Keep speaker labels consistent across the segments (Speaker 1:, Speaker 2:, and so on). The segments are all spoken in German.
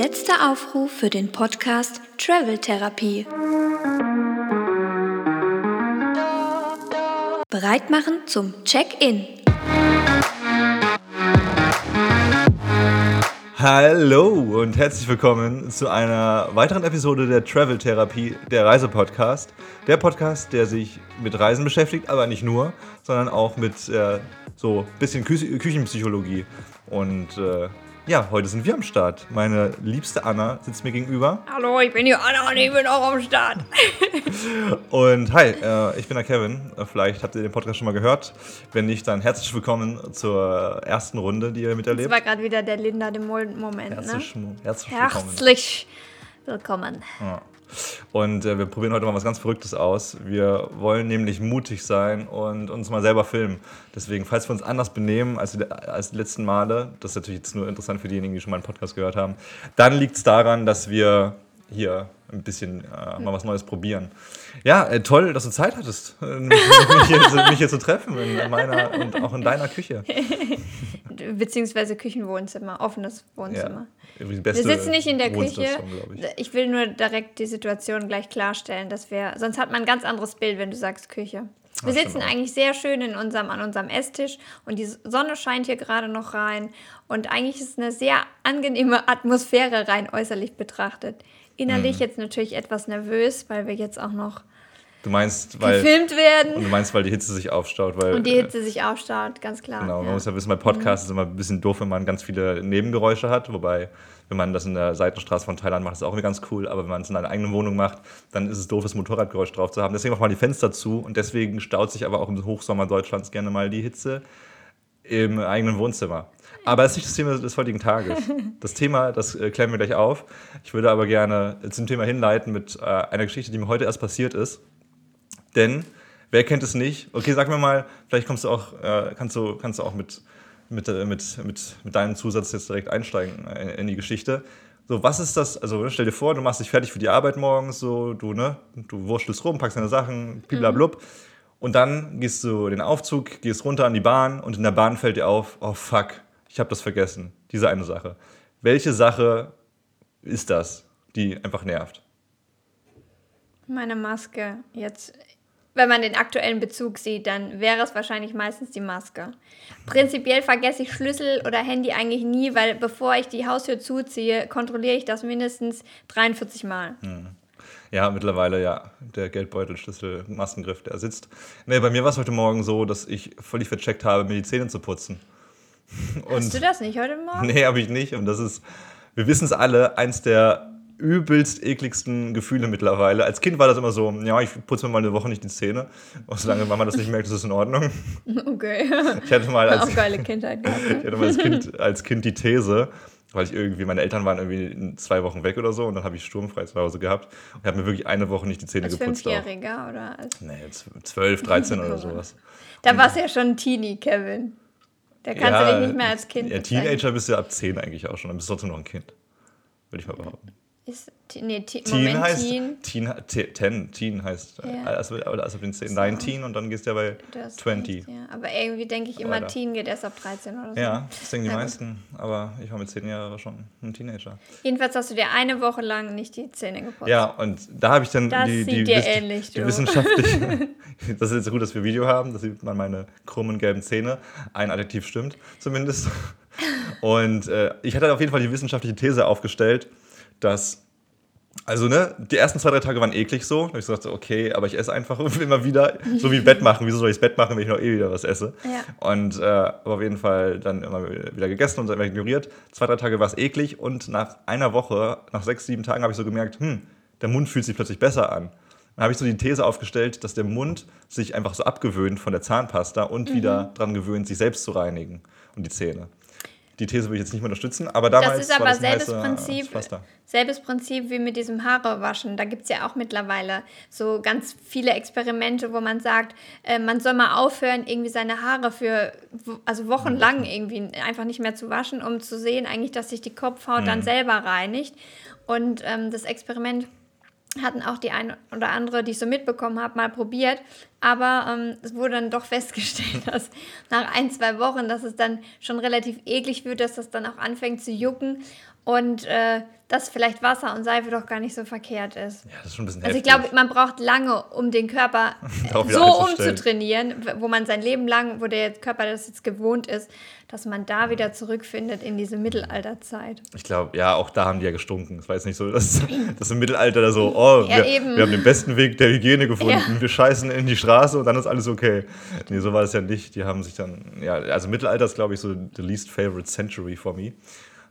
Speaker 1: Letzter Aufruf für den Podcast Travel Therapie. Bereit machen zum Check-in.
Speaker 2: Hallo und herzlich willkommen zu einer weiteren Episode der Travel Therapie, der Reisepodcast. Der Podcast, der sich mit Reisen beschäftigt, aber nicht nur, sondern auch mit äh, so ein bisschen Kü Küchenpsychologie. Und äh, ja, heute sind wir am Start. Meine liebste Anna sitzt mir gegenüber.
Speaker 3: Hallo, ich bin die Anna und ich bin auch am Start.
Speaker 2: und hi, äh, ich bin der Kevin. Vielleicht habt ihr den Podcast schon mal gehört. Wenn nicht, dann herzlich willkommen zur ersten Runde, die ihr miterlebt.
Speaker 3: Das war gerade wieder der Linda de Mol-Moment.
Speaker 2: Herzlich,
Speaker 3: ne?
Speaker 2: herzlich willkommen.
Speaker 3: Herzlich willkommen.
Speaker 2: Ja. Und äh, wir probieren heute mal was ganz Verrücktes aus. Wir wollen nämlich mutig sein und uns mal selber filmen. Deswegen, falls wir uns anders benehmen als die, als die letzten Male, das ist natürlich jetzt nur interessant für diejenigen, die schon mal einen Podcast gehört haben, dann liegt es daran, dass wir hier ein bisschen äh, mal was Neues probieren. Ja, äh, toll, dass du Zeit hattest, äh, mich, hier, mich, hier, zu treffen in meiner und auch in deiner Küche.
Speaker 3: Beziehungsweise Küchenwohnzimmer, offenes Wohnzimmer. Ja, wir sitzen nicht in der Küche. Ich. will nur direkt die Situation gleich klarstellen, dass wir, sonst hat man ein ganz anderes Bild, wenn du sagst Küche. Wir Ach, sitzen eigentlich sehr schön in unserem, an unserem Esstisch und die Sonne scheint hier gerade noch rein. Und eigentlich ist es eine sehr angenehme Atmosphäre rein äußerlich betrachtet. Innerlich hm. jetzt natürlich etwas nervös, weil wir jetzt auch noch
Speaker 2: Du meinst, weil.
Speaker 3: Gefilmt werden.
Speaker 2: Und du meinst, weil die Hitze sich aufstaut. Weil,
Speaker 3: und die Hitze sich aufstaut, ganz klar.
Speaker 2: Genau, man ja. muss ja wissen, bei Podcasts ist immer ein bisschen doof, wenn man ganz viele Nebengeräusche hat. Wobei, wenn man das in der Seitenstraße von Thailand macht, ist auch irgendwie ganz cool. Aber wenn man es in einer eigenen Wohnung macht, dann ist es doof, das Motorradgeräusch drauf zu haben. Deswegen auch mal die Fenster zu. Und deswegen staut sich aber auch im Hochsommer Deutschlands gerne mal die Hitze im eigenen Wohnzimmer. Aber das ist nicht das Thema des heutigen Tages. Das Thema, das äh, klären wir gleich auf. Ich würde aber gerne zum Thema hinleiten mit äh, einer Geschichte, die mir heute erst passiert ist. Denn wer kennt es nicht? Okay, sag mir mal, vielleicht kommst du auch, äh, kannst, du, kannst du auch mit, mit, äh, mit, mit, mit deinem Zusatz jetzt direkt einsteigen in, in die Geschichte. So, was ist das? Also, stell dir vor, du machst dich fertig für die Arbeit morgens, so, du, ne, du wurschtelst rum, packst deine Sachen, bliblablub. Mhm. Und dann gehst du in den Aufzug, gehst runter an die Bahn und in der Bahn fällt dir auf, oh fuck, ich habe das vergessen. Diese eine Sache. Welche Sache ist das, die einfach nervt?
Speaker 3: Meine Maske. Jetzt wenn man den aktuellen Bezug sieht, dann wäre es wahrscheinlich meistens die Maske. Prinzipiell vergesse ich Schlüssel oder Handy eigentlich nie, weil bevor ich die Haustür zuziehe, kontrolliere ich das mindestens 43 Mal.
Speaker 2: Hm. Ja, mittlerweile ja. Der Geldbeutelschlüssel, Maskengriff, der sitzt. Nee, bei mir war es heute Morgen so, dass ich völlig vercheckt habe, mir die Zähne zu putzen.
Speaker 3: Und Hast du das nicht heute Morgen?
Speaker 2: Nee, habe ich nicht. Und das ist, wir wissen es alle, eins der übelst ekligsten Gefühle mittlerweile. Als Kind war das immer so, ja, ich putze mir mal eine Woche nicht die Zähne. Und solange Mama das nicht merkt, ist es in Ordnung.
Speaker 3: Okay.
Speaker 2: Ich hatte mal als,
Speaker 3: auch geile Kindheit
Speaker 2: gehabt. Ne? Ich hatte mal als kind, als kind die These, weil ich irgendwie, meine Eltern waren irgendwie zwei Wochen weg oder so und dann habe ich sturmfrei zu Hause gehabt und habe mir wirklich eine Woche nicht die Zähne
Speaker 3: als
Speaker 2: geputzt.
Speaker 3: Als Fünfjähriger oder als?
Speaker 2: Nee, 12, 13 oder sowas.
Speaker 3: Da warst du ja schon ein Teenie, Kevin. Da kannst ja, du dich nicht mehr als Kind
Speaker 2: Ja, Teenager bist du ja ab 10 eigentlich auch schon, dann bist du trotzdem noch ein Kind. Würde ich mal behaupten.
Speaker 3: Ist, nee, teen
Speaker 2: Moment, heißt, teen. Teen, ten, teen heißt, ja. also, also ab den 10, 19 und dann gehst du ja bei 20.
Speaker 3: ja. Aber irgendwie denke ich immer. Teen geht erst ab 13 oder so.
Speaker 2: Ja, das denken die Na, meisten, aber ich war mit 10 Jahren schon ein Teenager.
Speaker 3: Jedenfalls hast du dir eine Woche lang nicht die Zähne geputzt.
Speaker 2: Ja, und da habe ich dann
Speaker 3: das
Speaker 2: die,
Speaker 3: die,
Speaker 2: die,
Speaker 3: ähnlich,
Speaker 2: die wissenschaftliche, das ist jetzt gut, dass wir Video haben, da sieht man meine krummen gelben Zähne. Ein Adjektiv stimmt zumindest. Und äh, ich hatte auf jeden Fall die wissenschaftliche These aufgestellt, dass also, ne, die ersten zwei, drei Tage waren eklig so. Habe ich gesagt, okay, aber ich esse einfach immer wieder, so wie Bett machen. Wieso soll ich das Bett machen, wenn ich noch eh wieder was esse?
Speaker 3: Ja.
Speaker 2: Und äh, aber auf jeden Fall dann immer wieder gegessen und dann ignoriert. Zwei, drei Tage war es eklig und nach einer Woche, nach sechs, sieben Tagen habe ich so gemerkt, hm, der Mund fühlt sich plötzlich besser an. Dann habe ich so die These aufgestellt, dass der Mund sich einfach so abgewöhnt von der Zahnpasta und mhm. wieder daran gewöhnt, sich selbst zu reinigen und die Zähne. Die These würde ich jetzt nicht mehr unterstützen, aber damals
Speaker 3: das ist aber
Speaker 2: war das
Speaker 3: selbes Prinzip, selbes Prinzip wie mit diesem Haarewaschen. Da gibt es ja auch mittlerweile so ganz viele Experimente, wo man sagt, äh, man soll mal aufhören, irgendwie seine Haare für also wochenlang irgendwie einfach nicht mehr zu waschen, um zu sehen eigentlich, dass sich die Kopfhaut mhm. dann selber reinigt. Und ähm, das Experiment hatten auch die eine oder andere, die ich so mitbekommen habe, mal probiert. Aber ähm, es wurde dann doch festgestellt, dass nach ein, zwei Wochen, dass es dann schon relativ eklig wird, dass das dann auch anfängt zu jucken und äh, dass vielleicht Wasser und Seife doch gar nicht so verkehrt ist. Ja, das ist schon ein bisschen Also ich glaube, man braucht lange, um den Körper so umzutrainieren, wo man sein Leben lang, wo der Körper das jetzt gewohnt ist, dass man da wieder zurückfindet in diese Mittelalterzeit.
Speaker 2: Ich glaube, ja, auch da haben die ja gestunken. Es war jetzt nicht so, dass, dass im Mittelalter da so, oh, ja, wir, wir, haben den besten Weg der Hygiene gefunden, ja. wir scheißen in die Straße und dann ist alles okay. Nee, so war es ja nicht. Die haben sich dann, ja, also Mittelalter ist, glaube ich, so the least favorite century for me.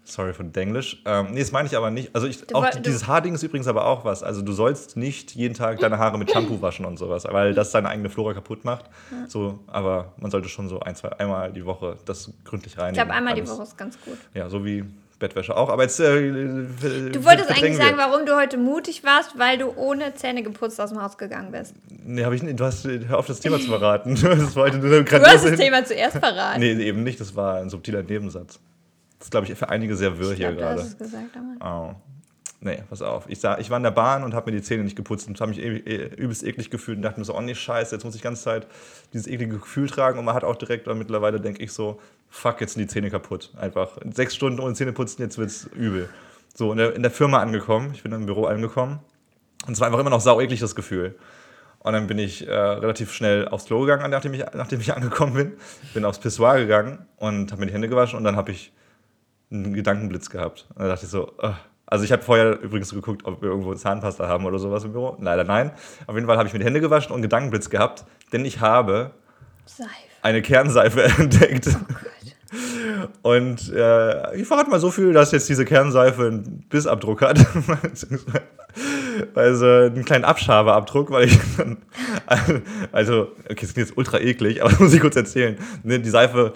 Speaker 2: Sorry für Denglisch. Ähm, nee, das meine ich aber nicht. Also ich, auch du, dieses Haarding ist übrigens aber auch was. Also du sollst nicht jeden Tag deine Haare mit Shampoo waschen und sowas, weil das deine eigene Flora kaputt macht. Ja. So, aber man sollte schon so ein, zwei, einmal die Woche das gründlich reinigen.
Speaker 3: Ich glaube, einmal alles. die Woche ist ganz gut.
Speaker 2: Ja, so wie Bettwäsche auch. Aber jetzt. Äh,
Speaker 3: du wolltest eigentlich sagen, warum du heute mutig warst, weil du ohne Zähne geputzt aus dem Haus gegangen bist.
Speaker 2: Nee, habe ich nicht. Du hast hör auf das Thema zu verraten.
Speaker 3: Das
Speaker 2: war
Speaker 3: heute du hast das Thema zuerst verraten.
Speaker 2: Nee, eben nicht. Das war ein subtiler Nebensatz. Das ist, glaube ich, für einige sehr wirr hier gerade. Du gesagt, oh. Nee, pass auf. Ich, sah, ich war in der Bahn und habe mir die Zähne nicht geputzt und habe mich e e übelst eklig gefühlt und dachte mir so, oh nee, scheiße, jetzt muss ich die ganze Zeit dieses eklige Gefühl tragen und man hat auch direkt, und mittlerweile denke ich so, fuck, jetzt sind die Zähne kaputt. Einfach sechs Stunden ohne Zähne putzen, jetzt wird es übel. So, in der, in der Firma angekommen, ich bin im Büro angekommen und es war einfach immer noch sau eklig, das Gefühl. Und dann bin ich äh, relativ schnell aufs Klo gegangen, nachdem ich, nachdem ich angekommen bin. Bin aufs Pissoir gegangen und habe mir die Hände gewaschen und dann habe ich einen Gedankenblitz gehabt. Und da dachte ich so, uh. also ich habe vorher übrigens geguckt, ob wir irgendwo Zahnpasta haben oder sowas im Büro. Leider nein. Auf jeden Fall habe ich mir die Hände gewaschen und einen Gedankenblitz gehabt, denn ich habe Seife. eine Kernseife entdeckt. Oh und äh, ich verrate mal so viel, dass jetzt diese Kernseife einen Bissabdruck hat. also einen kleinen Abschabeabdruck, weil ich dann, also, okay, das klingt jetzt ultra eklig, aber das muss ich kurz erzählen. Ne, die Seife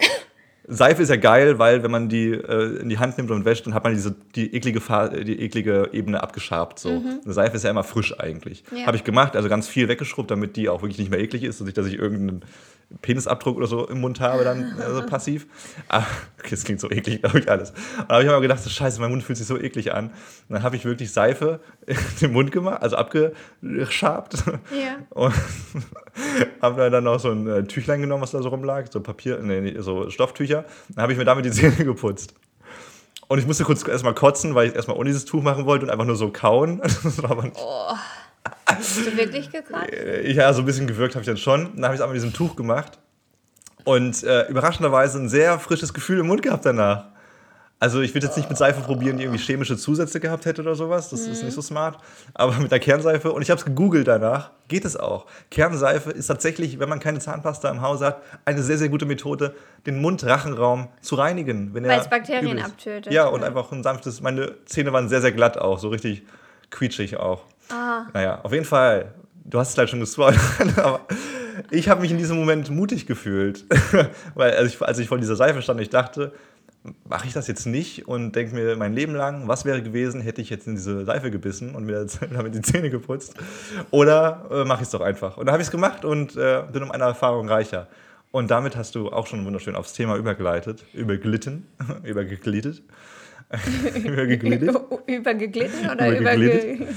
Speaker 2: Seife ist ja geil, weil wenn man die äh, in die Hand nimmt und wäscht, dann hat man diese, die, eklige die eklige Ebene abgeschabt. So. Mhm. Eine Seife ist ja immer frisch eigentlich. Ja. Habe ich gemacht, also ganz viel weggeschrubbt, damit die auch wirklich nicht mehr eklig ist und nicht, dass ich irgendeinen Penisabdruck oder so im Mund habe, dann also passiv. Aber, okay, das klingt so eklig, glaube ich, alles. Und da habe ich aber gedacht, so, scheiße, mein Mund fühlt sich so eklig an. Und dann habe ich wirklich Seife in den Mund gemacht, also abgeschabt. Ja. Und habe dann noch so ein äh, Tüchlein genommen, was da so rumlag, so Papier, nee, so Stofftücher. Dann habe ich mir damit die Zähne geputzt. Und ich musste kurz erstmal kotzen, weil ich erstmal ohne dieses Tuch machen wollte und einfach nur so kauen. Das war aber nicht oh.
Speaker 3: Hast du wirklich gekotzt?
Speaker 2: Ja, so ein bisschen gewirkt habe ich dann schon. Dann habe ich es auch mit diesem Tuch gemacht. Und äh, überraschenderweise ein sehr frisches Gefühl im Mund gehabt danach. Also ich würde jetzt nicht mit Seife probieren, die irgendwie chemische Zusätze gehabt hätte oder sowas. Das mhm. ist nicht so smart. Aber mit der Kernseife, und ich habe es gegoogelt danach, geht es auch. Kernseife ist tatsächlich, wenn man keine Zahnpasta im Haus hat, eine sehr, sehr gute Methode, den Mund-Rachenraum zu reinigen.
Speaker 3: Weil es Bakterien abtötet.
Speaker 2: Ja, und einfach ein sanftes, meine Zähne waren sehr, sehr glatt auch, so richtig quietschig auch. Ah. Naja, auf jeden Fall, du hast es gleich schon gespoilert, aber ich habe mich in diesem Moment mutig gefühlt. Weil als ich, als ich vor dieser Seife stand, ich dachte, mache ich das jetzt nicht und denke mir mein Leben lang, was wäre gewesen, hätte ich jetzt in diese Seife gebissen und mir damit die Zähne geputzt? Oder äh, mache ich es doch einfach? Und da habe ich es gemacht und äh, bin um eine Erfahrung reicher. Und damit hast du auch schon wunderschön aufs Thema übergleitet, überglitten, übergeglittet.
Speaker 3: übergeglittet. Übergeglitten oder übergeglittet?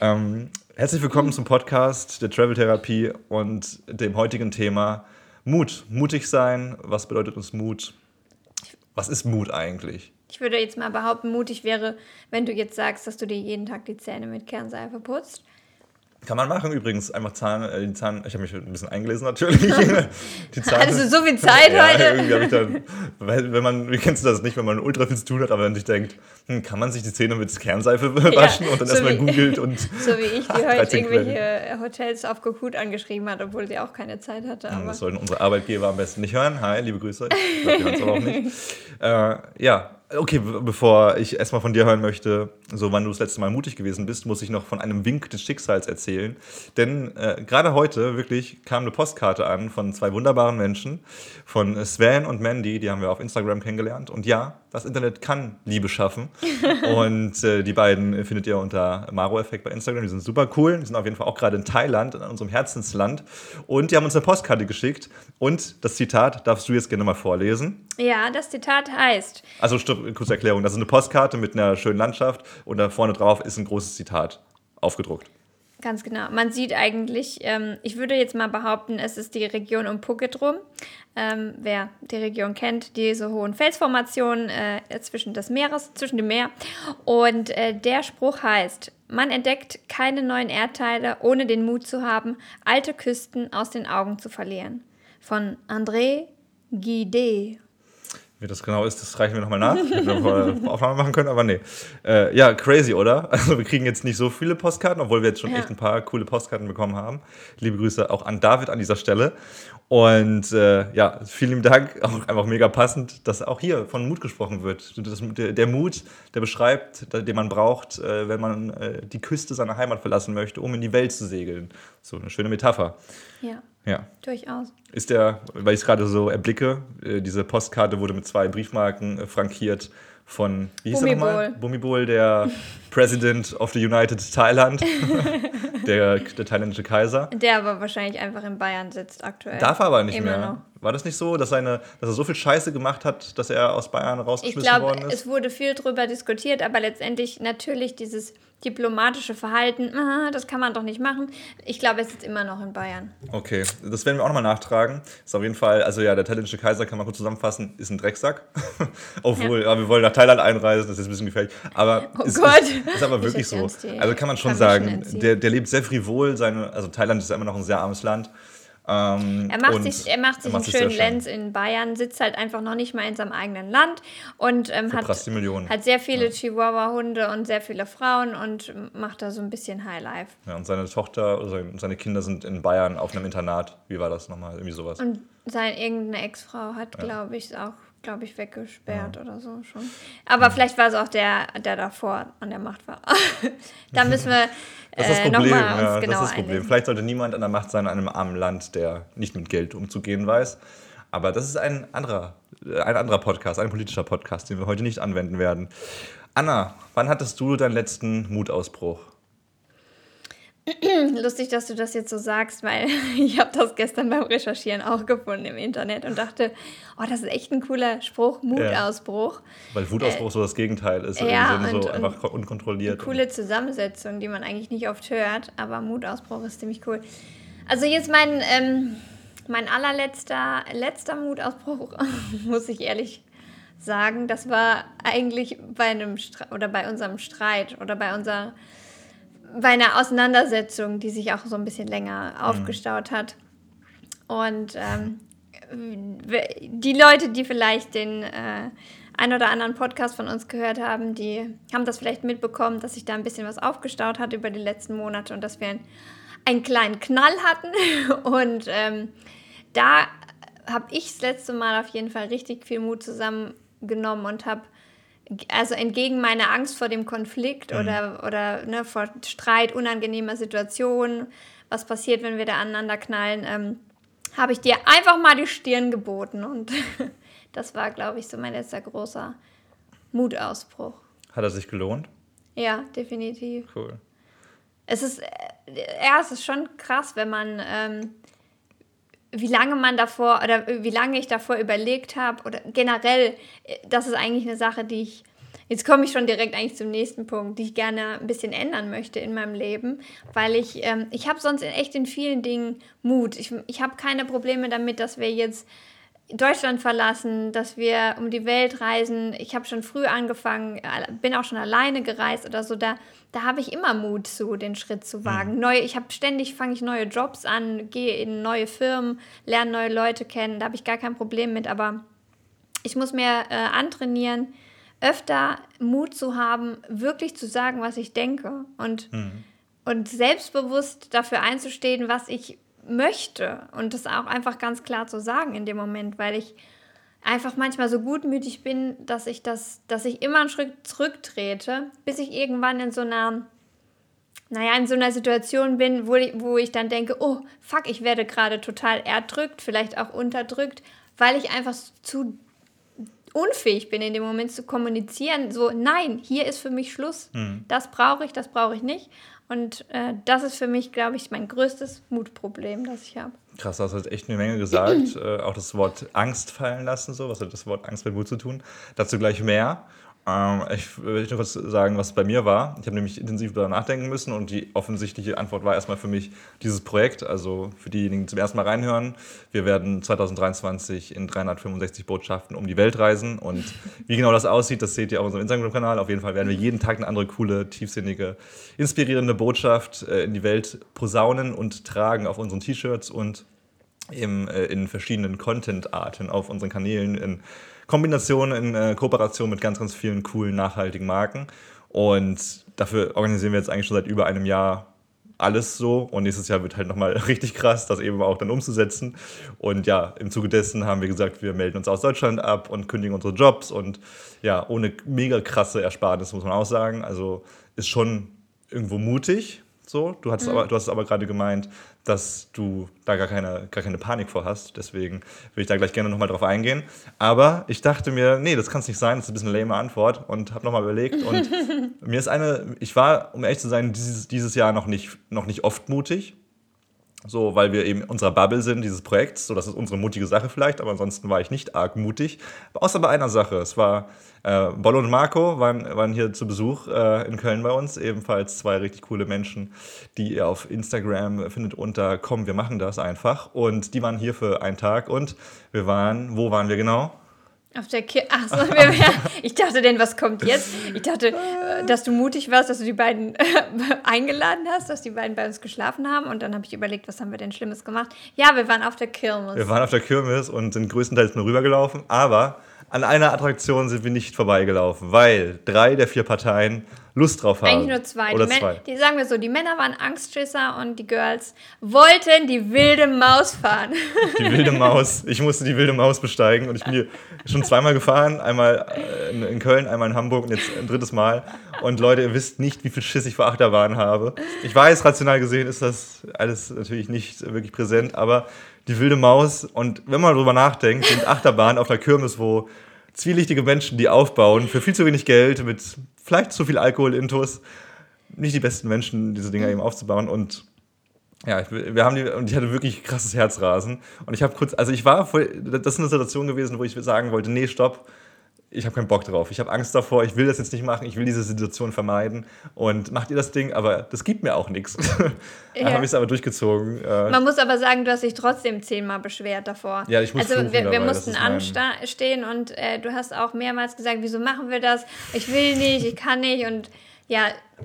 Speaker 2: Ähm, herzlich willkommen zum Podcast der Travel Therapie und dem heutigen Thema Mut. Mutig sein. Was bedeutet uns Mut? Was ist Mut eigentlich?
Speaker 3: Ich würde jetzt mal behaupten, mutig wäre, wenn du jetzt sagst, dass du dir jeden Tag die Zähne mit Kernseife putzt.
Speaker 2: Kann man machen übrigens, einfach Zahn, äh, die Zahn, ich habe mich ein bisschen eingelesen natürlich.
Speaker 3: die Zahn, also so viel Zeit ja, heute. Irgendwie
Speaker 2: ich dann, weil, wenn man, wie kennst du das nicht, wenn man ultra viel zu tun hat, aber wenn man sich denkt, hm, kann man sich die Zähne mit Kernseife waschen ja, und dann so erstmal googelt und.
Speaker 3: So wie ich, die heute irgendwelche Hotels auf Kokut angeschrieben hat, obwohl sie auch keine Zeit hatte.
Speaker 2: Aber. Das sollten unsere Arbeitgeber am besten nicht hören. Hi, liebe Grüße. Ich glaube, die hören es aber auch nicht. Äh, ja, Okay, bevor ich erstmal von dir hören möchte, so wann du das letzte Mal mutig gewesen bist, muss ich noch von einem Wink des Schicksals erzählen. Denn äh, gerade heute wirklich kam eine Postkarte an von zwei wunderbaren Menschen, von Sven und Mandy, die haben wir auf Instagram kennengelernt. Und ja, das Internet kann Liebe schaffen. und äh, die beiden findet ihr unter Maro-Effekt bei Instagram. Die sind super cool. Die sind auf jeden Fall auch gerade in Thailand, in unserem Herzensland. Und die haben uns eine Postkarte geschickt. Und das Zitat darfst du jetzt gerne mal vorlesen.
Speaker 3: Ja, das Zitat heißt.
Speaker 2: Also, stopp, kurze Erklärung. Das ist eine Postkarte mit einer schönen Landschaft und da vorne drauf ist ein großes Zitat aufgedruckt.
Speaker 3: Ganz genau. Man sieht eigentlich, ähm, ich würde jetzt mal behaupten, es ist die Region um Phuket rum. Ähm, wer die Region kennt, diese hohen Felsformationen äh, zwischen des Meeres, zwischen dem Meer. Und äh, der Spruch heißt, man entdeckt keine neuen Erdteile, ohne den Mut zu haben, alte Küsten aus den Augen zu verlieren. Von André Guide.
Speaker 2: Wie das genau ist, das reichen wir nochmal nach. Hätten wir Aufnahme machen können, aber nee. Äh, ja, crazy, oder? Also wir kriegen jetzt nicht so viele Postkarten, obwohl wir jetzt schon ja. echt ein paar coole Postkarten bekommen haben. Liebe Grüße auch an David an dieser Stelle. Und äh, ja, vielen Dank, auch einfach mega passend, dass auch hier von Mut gesprochen wird. Das, der, der, Mut, der beschreibt, den man braucht, äh, wenn man äh, die Küste seiner Heimat verlassen möchte, um in die Welt zu segeln. So eine schöne Metapher.
Speaker 3: Ja.
Speaker 2: Ja.
Speaker 3: Durchaus.
Speaker 2: Ist der, weil ich es gerade so erblicke, äh, diese Postkarte wurde mit zwei Briefmarken äh, frankiert von, wie hieß er nochmal? Bumibol, der President of the United Thailand, der, der thailändische Kaiser.
Speaker 3: Der aber wahrscheinlich einfach in Bayern sitzt aktuell.
Speaker 2: Darf er aber nicht Immer mehr. Noch. War das nicht so, dass, seine, dass er so viel Scheiße gemacht hat, dass er aus Bayern rausgeschmissen
Speaker 3: ich glaub,
Speaker 2: worden ist?
Speaker 3: Es wurde viel drüber diskutiert, aber letztendlich natürlich dieses diplomatische Verhalten, ah, das kann man doch nicht machen. Ich glaube, es ist immer noch in Bayern.
Speaker 2: Okay, das werden wir auch nochmal nachtragen. Ist auf jeden Fall, also ja, der thailändische Kaiser, kann man kurz zusammenfassen, ist ein Drecksack. Obwohl, ja. ja. wir wollen nach Thailand einreisen, das ist ein bisschen gefährlich. Aber oh ist, Gott. Ist, ist aber wirklich so. Also kann man schon kann sagen, der, der lebt sehr frivol. Seine, also Thailand ist ja immer noch ein sehr armes Land.
Speaker 3: Ähm, er macht sich, er macht sich er macht einen schönen Lenz in Bayern, sitzt halt einfach noch nicht mal in seinem eigenen Land und ähm, hat, hat sehr viele ja. Chihuahua-Hunde und sehr viele Frauen und macht da so ein bisschen Highlife.
Speaker 2: Ja, und seine Tochter, und seine Kinder sind in Bayern auf einem Internat. Wie war das nochmal? Irgendwie sowas.
Speaker 3: Und seine irgendeine Ex-Frau hat, ja. glaube ich, auch glaube ich, weggesperrt ja. oder so schon. Aber ja. vielleicht war es auch der, der davor an der Macht war. da müssen wir das ist das äh, Problem.
Speaker 2: Äh, ja, genau das ist das Problem. Vielleicht sollte niemand an der Macht sein in einem armen Land, der nicht mit Geld umzugehen weiß. Aber das ist ein anderer, ein anderer Podcast, ein politischer Podcast, den wir heute nicht anwenden werden. Anna, wann hattest du deinen letzten Mutausbruch?
Speaker 3: Lustig, dass du das jetzt so sagst, weil ich habe das gestern beim Recherchieren auch gefunden im Internet und dachte, oh, das ist echt ein cooler Spruch, Mutausbruch.
Speaker 2: Ja, weil Wutausbruch äh, so das Gegenteil ist,
Speaker 3: ja,
Speaker 2: im
Speaker 3: Sinne
Speaker 2: so einfach unkontrolliert.
Speaker 3: Coole Zusammensetzung, die man eigentlich nicht oft hört, aber Mutausbruch ist ziemlich cool. Also jetzt mein, ähm, mein allerletzter letzter Mutausbruch, muss ich ehrlich sagen, das war eigentlich bei einem Stre oder bei unserem Streit oder bei unserer bei einer Auseinandersetzung, die sich auch so ein bisschen länger mhm. aufgestaut hat. Und ähm, die Leute, die vielleicht den äh, ein oder anderen Podcast von uns gehört haben, die haben das vielleicht mitbekommen, dass sich da ein bisschen was aufgestaut hat über die letzten Monate und dass wir einen, einen kleinen Knall hatten. Und ähm, da habe ich das letzte Mal auf jeden Fall richtig viel Mut zusammengenommen und habe also entgegen meiner Angst vor dem Konflikt mhm. oder, oder ne, vor Streit, unangenehmer Situationen, was passiert, wenn wir da aneinander knallen, ähm, habe ich dir einfach mal die Stirn geboten. Und das war, glaube ich, so mein letzter großer Mutausbruch.
Speaker 2: Hat er sich gelohnt?
Speaker 3: Ja, definitiv.
Speaker 2: Cool.
Speaker 3: Es ist, äh, ja, es ist schon krass, wenn man, ähm, wie lange man davor oder wie lange ich davor überlegt habe oder generell, äh, das ist eigentlich eine Sache, die ich, jetzt komme ich schon direkt eigentlich zum nächsten Punkt, die ich gerne ein bisschen ändern möchte in meinem Leben, weil ich, ähm, ich habe sonst echt in vielen Dingen Mut. Ich, ich habe keine Probleme damit, dass wir jetzt Deutschland verlassen, dass wir um die Welt reisen. Ich habe schon früh angefangen, bin auch schon alleine gereist oder so. Da, da habe ich immer Mut zu, den Schritt zu wagen. Mhm. Neue, ich habe ständig fange ich neue Jobs an, gehe in neue Firmen, lerne neue Leute kennen. Da habe ich gar kein Problem mit. Aber ich muss mir äh, antrainieren, öfter Mut zu haben, wirklich zu sagen, was ich denke und mhm. und selbstbewusst dafür einzustehen, was ich möchte und das auch einfach ganz klar zu sagen in dem Moment, weil ich einfach manchmal so gutmütig bin, dass ich das, dass ich immer einen Schritt zurücktrete, bis ich irgendwann in so einer, naja, in so einer Situation bin, wo ich, wo ich dann denke, oh, fuck, ich werde gerade total erdrückt, vielleicht auch unterdrückt, weil ich einfach zu unfähig bin, in dem Moment zu kommunizieren, so, nein, hier ist für mich Schluss, mhm. das brauche ich, das brauche ich nicht. Und äh, das ist für mich, glaube ich, mein größtes Mutproblem, das ich habe.
Speaker 2: Krass, du hast echt eine Menge gesagt. äh, auch das Wort Angst fallen lassen, so. Was hat das Wort Angst mit Mut zu tun? Dazu gleich mehr. Ähm, ich will nur kurz sagen, was bei mir war. Ich habe nämlich intensiv darüber nachdenken müssen und die offensichtliche Antwort war erstmal für mich dieses Projekt. Also für diejenigen, die zum ersten Mal reinhören, wir werden 2023 in 365 Botschaften um die Welt reisen und wie genau das aussieht, das seht ihr auf unserem Instagram-Kanal. Auf jeden Fall werden wir jeden Tag eine andere coole, tiefsinnige, inspirierende Botschaft äh, in die Welt posaunen und tragen auf unseren T-Shirts und im, äh, in verschiedenen Content-Arten auf unseren Kanälen, in Kombination, in äh, Kooperation mit ganz, ganz vielen coolen, nachhaltigen Marken. Und dafür organisieren wir jetzt eigentlich schon seit über einem Jahr alles so. Und nächstes Jahr wird halt nochmal richtig krass, das eben auch dann umzusetzen. Und ja, im Zuge dessen haben wir gesagt, wir melden uns aus Deutschland ab und kündigen unsere Jobs. Und ja, ohne mega krasse Ersparnis, muss man auch sagen. Also ist schon irgendwo mutig, so, du, hattest mhm. aber, du hast aber gerade gemeint, dass du da gar keine, gar keine Panik vor hast. Deswegen will ich da gleich gerne nochmal drauf eingehen. Aber ich dachte mir, nee, das kann es nicht sein. Das ist ein bisschen eine lame Antwort und habe nochmal überlegt. Und mir ist eine, ich war, um ehrlich zu sein, dieses, dieses Jahr noch nicht, noch nicht oft mutig. So, weil wir eben in unserer Bubble sind, dieses Projekts. So, das ist unsere mutige Sache vielleicht, aber ansonsten war ich nicht arg mutig. Außer bei einer Sache. Es war, äh, Bollo und Marco waren, waren hier zu Besuch äh, in Köln bei uns. Ebenfalls zwei richtig coole Menschen, die ihr auf Instagram findet unter Komm, wir machen das einfach. Und die waren hier für einen Tag und wir waren, wo waren wir genau?
Speaker 3: Auf der Kirche. Achso, ich dachte denn, was kommt jetzt? Ich dachte, äh, dass du mutig warst, dass du die beiden eingeladen hast, dass die beiden bei uns geschlafen haben. Und dann habe ich überlegt, was haben wir denn Schlimmes gemacht? Ja, wir waren auf der Kirmes.
Speaker 2: Wir waren auf der Kirmes und sind größtenteils nur rübergelaufen. Aber an einer Attraktion sind wir nicht vorbeigelaufen, weil drei der vier Parteien Lust drauf haben.
Speaker 3: Eigentlich nur zwei. Oder die, zwei. die sagen wir so, die Männer waren Angstschisser und die Girls wollten die wilde Maus fahren.
Speaker 2: Die wilde Maus. Ich musste die wilde Maus besteigen und ich bin hier schon zweimal gefahren. Einmal äh, in Köln, einmal in Hamburg und jetzt ein drittes Mal. Und Leute, ihr wisst nicht, wie viel Schiss ich vor Achterbahnen habe. Ich weiß, rational gesehen ist das alles natürlich nicht wirklich präsent, aber die wilde Maus und wenn man darüber nachdenkt, sind Achterbahnen auf der Kirmes, wo zwielichtige Menschen, die aufbauen, für viel zu wenig Geld, mit vielleicht zu viel Alkohol intus, nicht die besten Menschen, diese Dinger eben aufzubauen. Und ja, ich, wir haben die, und ich hatte wirklich krasses Herzrasen. Und ich habe kurz, also ich war voll, das ist eine Situation gewesen, wo ich sagen wollte, nee, stopp, ich habe keinen Bock drauf. Ich habe Angst davor, ich will das jetzt nicht machen, ich will diese Situation vermeiden. Und macht ihr das Ding, aber das gibt mir auch nichts. Ja. Dann habe ich es aber durchgezogen.
Speaker 3: Äh. Man muss aber sagen, du hast dich trotzdem zehnmal beschwert davor. Ja, ich muss Also wir, wir dabei, mussten anstehen und äh, du hast auch mehrmals gesagt, wieso machen wir das? Ich will nicht, ich kann nicht und ja,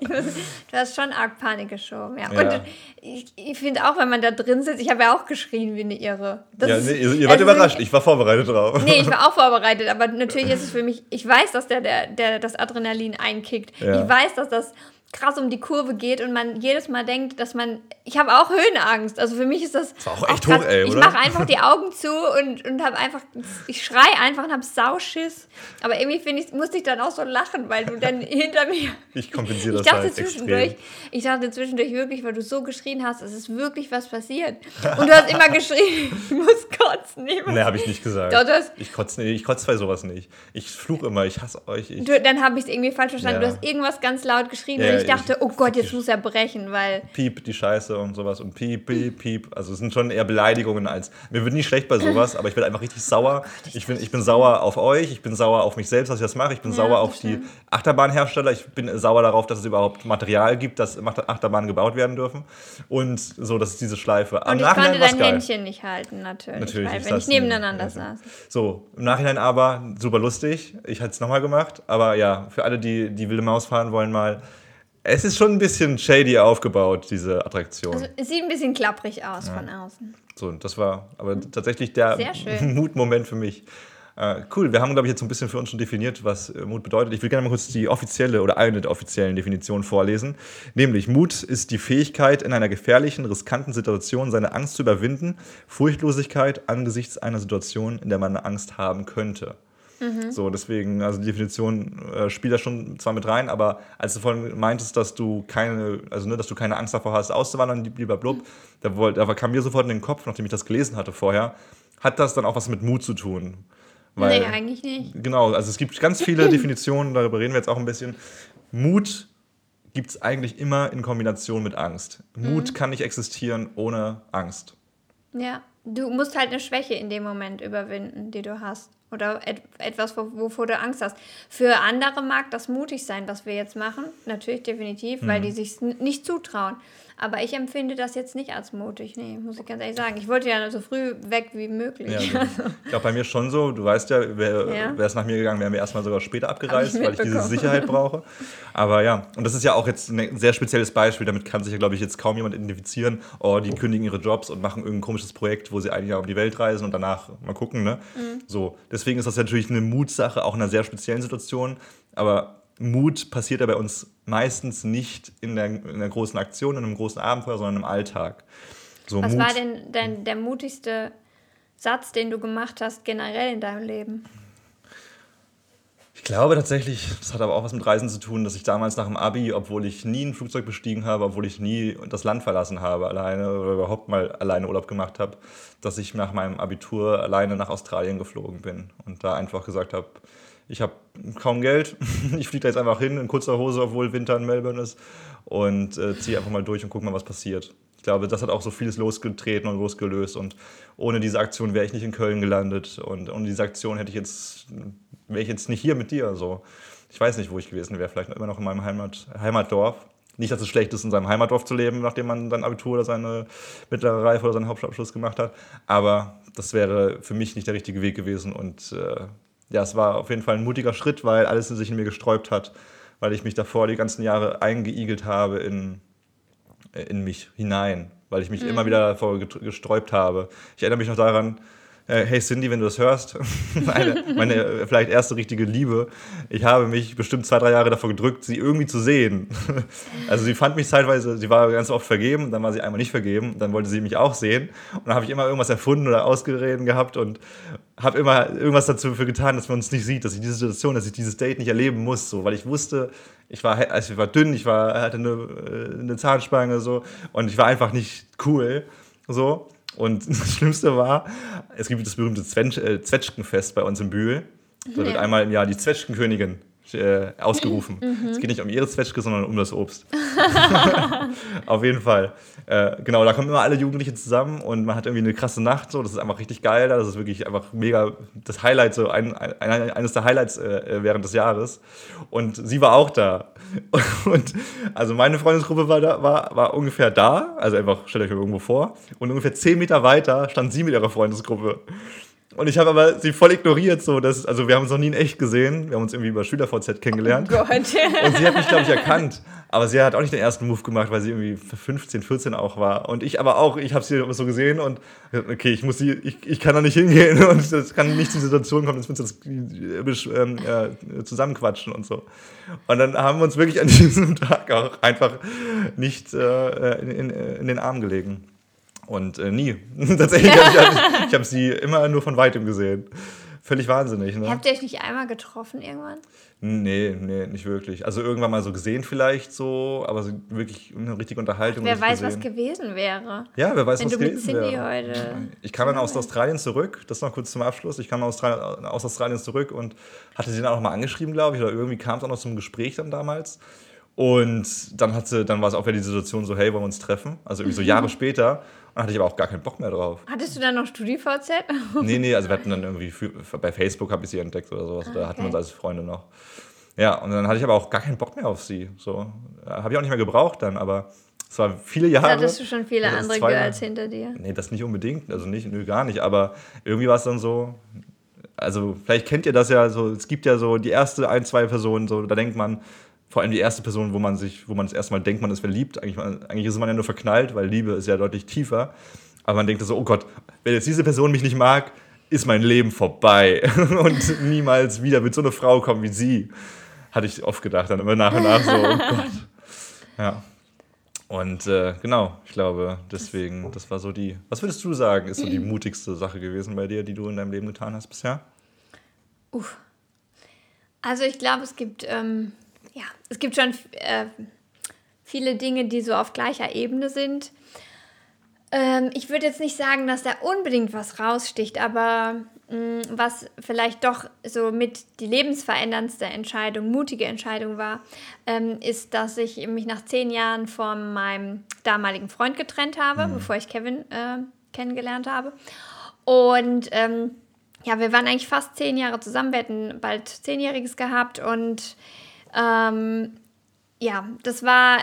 Speaker 3: du hast schon arg Panik geschoben. Ja. ja. Und ich, ich finde auch, wenn man da drin sitzt, ich habe ja auch geschrien wie eine Irre.
Speaker 2: Das ja, nee, ihr, ihr wart also überrascht, ich war vorbereitet drauf.
Speaker 3: Nee, ich war auch vorbereitet, aber natürlich ist es für mich, ich weiß, dass der, der, der das Adrenalin einkickt. Ja. Ich weiß, dass das krass um die Kurve geht und man jedes Mal denkt, dass man. Ich habe auch Höhenangst. Also für mich ist das. Das war auch echt auch hoch, ey, oder? Ich mache einfach die Augen zu und, und habe einfach. Ich schrei einfach und habe Sauschiss. Aber irgendwie finde ich, musste ich dann auch so lachen, weil du dann hinter mir.
Speaker 2: Ich kompensiere das ich dachte
Speaker 3: halt zwischendurch, extrem. Ich dachte zwischendurch wirklich, weil du so geschrien hast, es ist wirklich was passiert. Und du hast immer geschrien, ich muss kotzen.
Speaker 2: nee, habe ich nicht gesagt. Doch, hast, ich kotze ich kotz bei sowas nicht. Ich fluche immer, ich hasse euch. Ich,
Speaker 3: du, dann habe ich es irgendwie falsch verstanden. Ja. Du hast irgendwas ganz laut geschrien. Ja, ich dachte, oh Gott, jetzt muss er brechen, weil.
Speaker 2: Piep, die Scheiße und sowas und piep, piep, piep. Also es sind schon eher Beleidigungen als. Mir wird nie schlecht bei sowas, aber ich werde einfach richtig sauer. Ich bin, ich bin sauer auf euch, ich bin sauer auf mich selbst, dass ich das mache. Ich bin ja, sauer auf die Achterbahnhersteller. Ich bin sauer darauf, dass es überhaupt Material gibt, dass Achterbahnen gebaut werden dürfen. Und so, das ist diese Schleife.
Speaker 3: Und ich konnte dein geil. Händchen nicht halten, natürlich. Natürlich. Weil, wenn ich nebeneinander ein, saß.
Speaker 2: So, im Nachhinein aber super lustig. Ich hatte es nochmal gemacht. Aber ja, für alle, die die wilde Maus fahren wollen, mal es ist schon ein bisschen shady aufgebaut, diese Attraktion. Also,
Speaker 3: es sieht ein bisschen klapprig aus ja. von außen.
Speaker 2: So, das war aber tatsächlich der Mutmoment für mich. Äh, cool, wir haben, glaube ich, jetzt so ein bisschen für uns schon definiert, was äh, Mut bedeutet. Ich will gerne mal kurz die offizielle oder eine der offiziellen Definitionen vorlesen. Nämlich, Mut ist die Fähigkeit, in einer gefährlichen, riskanten Situation seine Angst zu überwinden. Furchtlosigkeit angesichts einer Situation, in der man Angst haben könnte. Mhm. So, deswegen, also die Definition äh, spielt da schon zwar mit rein, aber als du vorhin meintest, dass du keine, also ne, dass du keine Angst davor hast, auszuwandern, lieber Blub, mhm. da, wollt, da kam mir sofort in den Kopf, nachdem ich das gelesen hatte vorher, hat das dann auch was mit Mut zu tun.
Speaker 3: Weil, nee, eigentlich nicht.
Speaker 2: Genau, also es gibt ganz viele Definitionen, darüber reden wir jetzt auch ein bisschen. Mut gibt es eigentlich immer in Kombination mit Angst. Mut mhm. kann nicht existieren ohne Angst.
Speaker 3: Ja, du musst halt eine Schwäche in dem Moment überwinden, die du hast oder et etwas, wovor du Angst hast. Für andere mag das mutig sein, was wir jetzt machen. Natürlich, definitiv, mhm. weil die sich nicht zutrauen. Aber ich empfinde das jetzt nicht als mutig, nee, muss ich ganz ehrlich sagen. Ich wollte ja so früh weg wie möglich. Ja,
Speaker 2: also. Ich glaube, bei mir schon so. Du weißt ja, wäre ja. es nach mir gegangen, wären wir erstmal sogar später abgereist, ich weil ich diese Sicherheit brauche. Aber ja, und das ist ja auch jetzt ein sehr spezielles Beispiel. Damit kann sich ja, glaube ich, jetzt kaum jemand identifizieren. Oh, die kündigen ihre Jobs und machen irgendein komisches Projekt, wo sie ein Jahr um die Welt reisen und danach mal gucken. Ne? Mhm. So, deswegen ist das natürlich eine Mutsache, auch in einer sehr speziellen Situation. Aber Mut passiert ja bei uns meistens nicht in der, in der großen Aktion, in einem großen Abenteuer, sondern im Alltag.
Speaker 3: So Was Mut, war denn dein, der mutigste Satz, den du gemacht hast, generell in deinem Leben?
Speaker 2: Ich glaube tatsächlich, das hat aber auch was mit Reisen zu tun, dass ich damals nach dem Abi, obwohl ich nie ein Flugzeug bestiegen habe, obwohl ich nie das Land verlassen habe alleine oder überhaupt mal alleine Urlaub gemacht habe, dass ich nach meinem Abitur alleine nach Australien geflogen bin und da einfach gesagt habe, ich habe kaum Geld, ich fliege da jetzt einfach hin in kurzer Hose, obwohl Winter in Melbourne ist und äh, ziehe einfach mal durch und gucke mal, was passiert. Ich glaube, das hat auch so vieles losgetreten und losgelöst und ohne diese Aktion wäre ich nicht in Köln gelandet und ohne diese Aktion hätte ich jetzt, wäre ich jetzt nicht hier mit dir. So. Ich weiß nicht, wo ich gewesen wäre, vielleicht immer noch in meinem Heimat, Heimatdorf. Nicht, dass es schlecht ist, in seinem Heimatdorf zu leben, nachdem man sein Abitur oder seine mittlere Reife oder seinen Hauptschulabschluss gemacht hat. Aber das wäre für mich nicht der richtige Weg gewesen und äh, ja, es war auf jeden Fall ein mutiger Schritt, weil alles sich in mir gesträubt hat, weil ich mich davor die ganzen Jahre eingeigelt habe in, in mich hinein, weil ich mich mhm. immer wieder davor gesträubt habe. Ich erinnere mich noch daran, äh, hey Cindy, wenn du das hörst, meine, meine äh, vielleicht erste richtige Liebe, ich habe mich bestimmt zwei, drei Jahre davor gedrückt, sie irgendwie zu sehen. also sie fand mich zeitweise, sie war ganz oft vergeben, dann war sie einmal nicht vergeben, dann wollte sie mich auch sehen und dann habe ich immer irgendwas erfunden oder ausgereden gehabt und habe immer irgendwas dazu für getan, dass man uns nicht sieht, dass ich diese Situation, dass ich dieses Date nicht erleben muss, so, weil ich wusste, ich war, also ich war dünn, ich war, hatte eine, äh, eine Zahnspange so und ich war einfach nicht cool, so. Und das Schlimmste war, es gibt das berühmte äh, Zwetschgenfest bei uns in Bühl. Da wird einmal im Jahr die Zwetschgenkönigin äh, ausgerufen. Mhm. Es geht nicht um ihre Zwetschge, sondern um das Obst. Auf jeden Fall. Äh, genau, da kommen immer alle Jugendlichen zusammen und man hat irgendwie eine krasse Nacht. So. Das ist einfach richtig geil. Das ist wirklich einfach mega das Highlight, so ein, ein, eines der Highlights äh, während des Jahres. Und sie war auch da. Und also meine Freundesgruppe war, da, war, war ungefähr da. Also einfach, stellt euch irgendwo vor. Und ungefähr zehn Meter weiter stand sie mit ihrer Freundesgruppe. Und ich habe aber sie voll ignoriert, so dass, also wir haben uns noch nie in echt gesehen. Wir haben uns irgendwie über SchülerVZ kennengelernt. Oh Gott. Und sie hat mich, glaube ich, erkannt. Aber sie hat auch nicht den ersten Move gemacht, weil sie irgendwie 15, 14 auch war. Und ich aber auch, ich habe sie so gesehen und okay, ich muss sie, ich, ich kann da nicht hingehen und es kann nicht zur Situation kommen, dass wir uns das ähm, äh, zusammenquatschen und so. Und dann haben wir uns wirklich an diesem Tag auch einfach nicht äh, in, in, in den Arm gelegen. Und äh, nie. Tatsächlich habe ich, ich hab sie immer nur von weitem gesehen. Völlig wahnsinnig. Ne?
Speaker 3: Habt ihr euch nicht einmal getroffen irgendwann?
Speaker 2: Nee, nee, nicht wirklich. Also irgendwann mal so gesehen vielleicht so, aber so wirklich eine richtige Unterhaltung.
Speaker 3: Wer weiß, gesehen. was gewesen wäre.
Speaker 2: Ja, wer weiß, Wenn was gewesen wäre. Wenn du mit Cindy heute... Ich kam dann aus Australien zurück, das noch kurz zum Abschluss. Ich kam aus Australien, aus Australien zurück und hatte sie dann auch mal angeschrieben, glaube ich, oder irgendwie kam es auch noch zum Gespräch dann damals. Und dann, hat sie, dann war es auch wieder die Situation so, hey, wollen wir uns treffen? Also irgendwie so Jahre später. Hatte ich aber auch gar keinen Bock mehr drauf.
Speaker 3: Hattest du dann noch StudiVZ?
Speaker 2: nee, nee, also wir hatten dann irgendwie, für, bei Facebook habe ich sie entdeckt oder sowas. Ah, okay. Da hatten wir uns als Freunde noch. Ja, und dann hatte ich aber auch gar keinen Bock mehr auf sie. So, habe ich auch nicht mehr gebraucht dann, aber es war viele Jahre.
Speaker 3: Hattest du schon viele andere Girls hinter dir?
Speaker 2: Nee, das nicht unbedingt, also nicht, nö, gar nicht, aber irgendwie war es dann so, also vielleicht kennt ihr das ja so, es gibt ja so die erste ein, zwei Personen, so, da denkt man, vor allem die erste Person, wo man sich, wo man das erste Mal denkt, man ist verliebt. Eigentlich, eigentlich ist man ja nur verknallt, weil Liebe ist ja deutlich tiefer. Aber man denkt so, oh Gott, wenn jetzt diese Person mich nicht mag, ist mein Leben vorbei. und niemals wieder wird so eine Frau kommen wie sie. Hatte ich oft gedacht, dann immer nach und nach so, oh Gott. Ja. Und äh, genau, ich glaube, deswegen, das war so die. Was würdest du sagen, ist so die mutigste Sache gewesen bei dir, die du in deinem Leben getan hast bisher?
Speaker 3: Uff. Also ich glaube, es gibt ähm, ja, es gibt schon äh, viele Dinge, die so auf gleicher Ebene sind. Ähm, ich würde jetzt nicht sagen, dass da unbedingt was raussticht, aber mh, mm, was vielleicht doch so mit die lebensveränderndste Entscheidung, mutige Entscheidung war, ähm, ist, dass ich mich nach zehn Jahren von meinem damaligen Freund getrennt habe, mhm. bevor ich Kevin äh, kennengelernt habe. Und ähm, ja, wir waren eigentlich fast zehn Jahre zusammen. Wir hätten bald zehnjähriges gehabt und ähm, ja, das war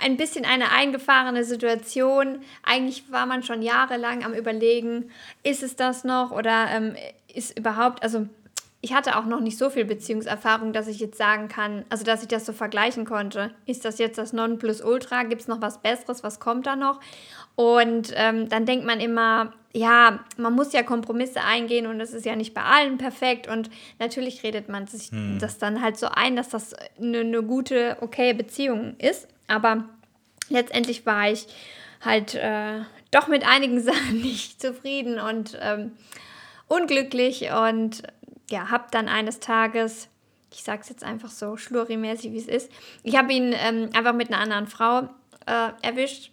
Speaker 3: ein bisschen eine eingefahrene Situation. Eigentlich war man schon jahrelang am Überlegen, ist es das noch oder ähm, ist überhaupt, also ich hatte auch noch nicht so viel Beziehungserfahrung, dass ich jetzt sagen kann, also dass ich das so vergleichen konnte. Ist das jetzt das Nonplusultra? Gibt es noch was Besseres? Was kommt da noch? Und ähm, dann denkt man immer, ja, man muss ja Kompromisse eingehen und es ist ja nicht bei allen perfekt. Und natürlich redet man sich hm. das dann halt so ein, dass das eine, eine gute, okay Beziehung ist. Aber letztendlich war ich halt äh, doch mit einigen Sachen nicht zufrieden und ähm, unglücklich und ja, habe dann eines Tages, ich sage es jetzt einfach so schlurrimäßig, wie es ist, ich habe ihn ähm, einfach mit einer anderen Frau äh, erwischt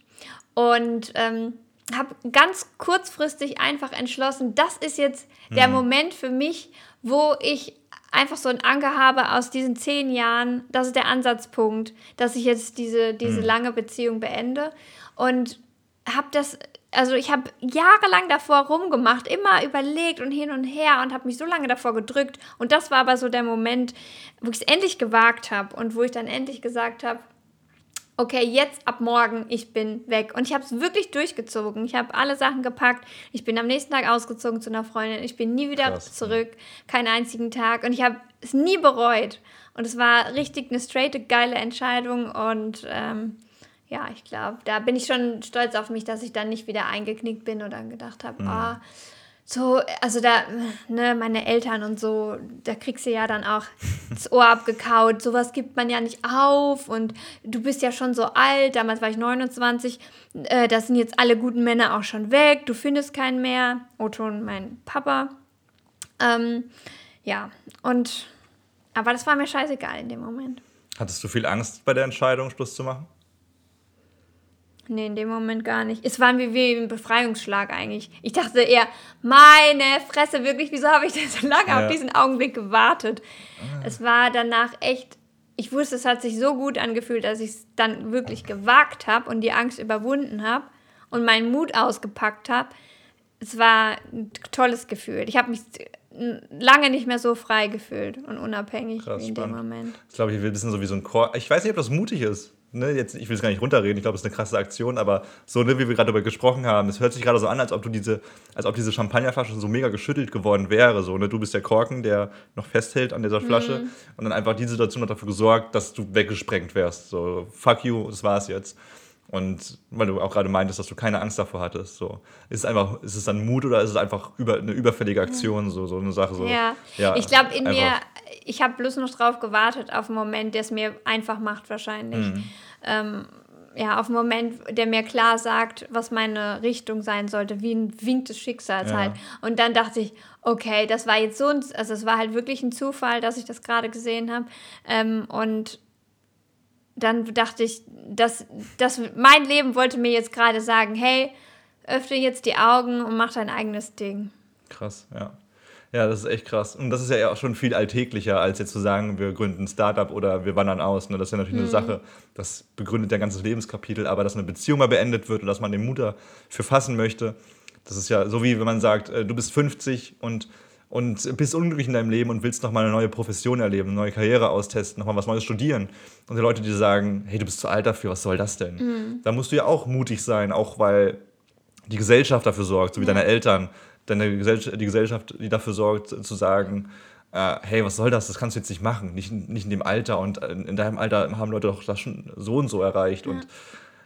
Speaker 3: und ähm, habe ganz kurzfristig einfach entschlossen, das ist jetzt der mhm. Moment für mich, wo ich einfach so einen Anker habe aus diesen zehn Jahren. Das ist der Ansatzpunkt, dass ich jetzt diese, diese mhm. lange Beziehung beende. Und habe das, also ich habe jahrelang davor rumgemacht, immer überlegt und hin und her und habe mich so lange davor gedrückt. Und das war aber so der Moment, wo ich es endlich gewagt habe und wo ich dann endlich gesagt habe, okay, jetzt ab morgen, ich bin weg. Und ich habe es wirklich durchgezogen. Ich habe alle Sachen gepackt. Ich bin am nächsten Tag ausgezogen zu einer Freundin. Ich bin nie wieder Krass, zurück. Keinen einzigen Tag. Und ich habe es nie bereut. Und es war richtig eine straighte, geile Entscheidung. Und ähm, ja, ich glaube, da bin ich schon stolz auf mich, dass ich dann nicht wieder eingeknickt bin oder gedacht habe, mhm. ah, so, also da, ne, meine Eltern und so, da kriegst du ja dann auch das Ohr abgekaut. Sowas gibt man ja nicht auf und du bist ja schon so alt. Damals war ich 29. Äh, da sind jetzt alle guten Männer auch schon weg. Du findest keinen mehr. Otto und mein Papa. Ähm, ja, und, aber das war mir scheißegal in dem Moment.
Speaker 2: Hattest du viel Angst bei der Entscheidung, Schluss zu machen?
Speaker 3: Nee, in dem Moment gar nicht. Es war wie, wie ein Befreiungsschlag eigentlich. Ich dachte eher, meine Fresse, wirklich, wieso habe ich denn so lange ja. auf diesen Augenblick gewartet? Ah. Es war danach echt, ich wusste, es hat sich so gut angefühlt, dass ich es dann wirklich gewagt habe und die Angst überwunden habe und meinen Mut ausgepackt habe. Es war ein tolles Gefühl. Ich habe mich lange nicht mehr so frei gefühlt und unabhängig Krass, wie in spannend. dem Moment.
Speaker 2: Ich glaube, ich will wissen, so wie so ein Chor. Ich weiß nicht, ob das mutig ist ne, jetzt, ich will es gar nicht runterreden, ich glaube, es ist eine krasse Aktion, aber so, ne, wie wir gerade darüber gesprochen haben, es hört sich gerade so an, als ob du diese, als ob diese Champagnerflasche so mega geschüttelt geworden wäre. So, ne? Du bist der Korken, der noch festhält an dieser Flasche mhm. und dann einfach die Situation hat dafür gesorgt, dass du weggesprengt wärst. So, fuck you, das war's jetzt. Und weil du auch gerade meintest, dass du keine Angst davor hattest. So. Ist es einfach, ist es dann Mut oder ist es einfach über, eine überfällige Aktion, so, so eine Sache? So.
Speaker 3: Ja. ja ich glaube, in mir, ich habe bloß noch drauf gewartet, auf einen Moment, der es mir einfach macht, wahrscheinlich. Mhm. Ähm, ja, auf einen Moment, der mir klar sagt, was meine Richtung sein sollte, wie ein Wink des Schicksals ja. halt. Und dann dachte ich, okay, das war jetzt so ein, also es war halt wirklich ein Zufall, dass ich das gerade gesehen habe. Ähm, und dann dachte ich, dass, dass mein Leben wollte mir jetzt gerade sagen, hey, öffne jetzt die Augen und mach dein eigenes Ding.
Speaker 2: Krass, ja. Ja, das ist echt krass. Und das ist ja auch schon viel alltäglicher, als jetzt zu sagen, wir gründen ein Startup oder wir wandern aus. Ne? Das ist ja natürlich mhm. eine Sache, das begründet ja ein ganzes Lebenskapitel, aber dass eine Beziehung mal beendet wird und dass man den Mut dafür fassen möchte, das ist ja so wie wenn man sagt, äh, du bist 50 und und bist unglücklich in deinem Leben und willst nochmal eine neue Profession erleben, eine neue Karriere austesten, nochmal was Neues studieren. Und die Leute, die sagen, hey, du bist zu alt dafür, was soll das denn? Mhm. Da musst du ja auch mutig sein, auch weil die Gesellschaft dafür sorgt, so wie ja. deine Eltern, deine Gesellschaft, die Gesellschaft, die dafür sorgt, zu sagen, äh, hey, was soll das? Das kannst du jetzt nicht machen. Nicht, nicht in dem Alter. Und in deinem Alter haben Leute doch das schon so und so erreicht. Ja. Und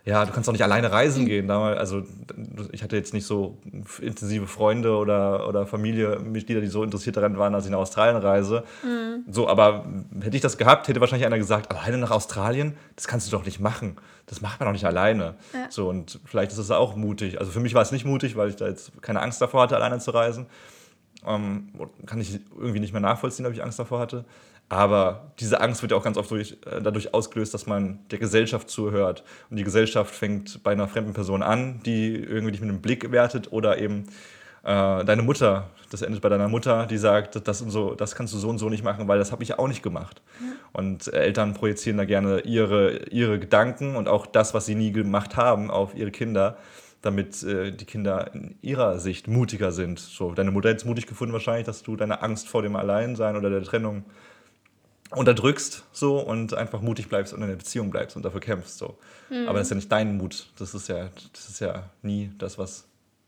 Speaker 2: ja, du kannst auch nicht alleine reisen gehen. Also ich hatte jetzt nicht so intensive Freunde oder, oder Familienmitglieder, die so interessiert daran waren, dass ich nach Australien reise. Mhm. So, aber hätte ich das gehabt, hätte wahrscheinlich einer gesagt, alleine nach Australien, das kannst du doch nicht machen. Das macht man doch nicht alleine. Ja. So, und vielleicht ist es auch mutig. Also für mich war es nicht mutig, weil ich da jetzt keine Angst davor hatte, alleine zu reisen. Ähm, kann ich irgendwie nicht mehr nachvollziehen, ob ich Angst davor hatte. Aber diese Angst wird ja auch ganz oft durch, äh, dadurch ausgelöst, dass man der Gesellschaft zuhört. Und die Gesellschaft fängt bei einer fremden Person an, die irgendwie dich mit einem Blick wertet oder eben äh, deine Mutter, das endet bei deiner Mutter, die sagt, das, und so, das kannst du so und so nicht machen, weil das habe ich auch nicht gemacht. Ja. Und Eltern projizieren da gerne ihre, ihre Gedanken und auch das, was sie nie gemacht haben, auf ihre Kinder. damit äh, die Kinder in ihrer Sicht mutiger sind. So, deine Mutter hat es mutig gefunden wahrscheinlich, dass du deine Angst vor dem Alleinsein oder der Trennung unterdrückst so und einfach mutig bleibst und in einer Beziehung bleibst und dafür kämpfst so. Mhm. Aber das ist ja nicht dein Mut. Das ist ja, das ist ja nie das, was.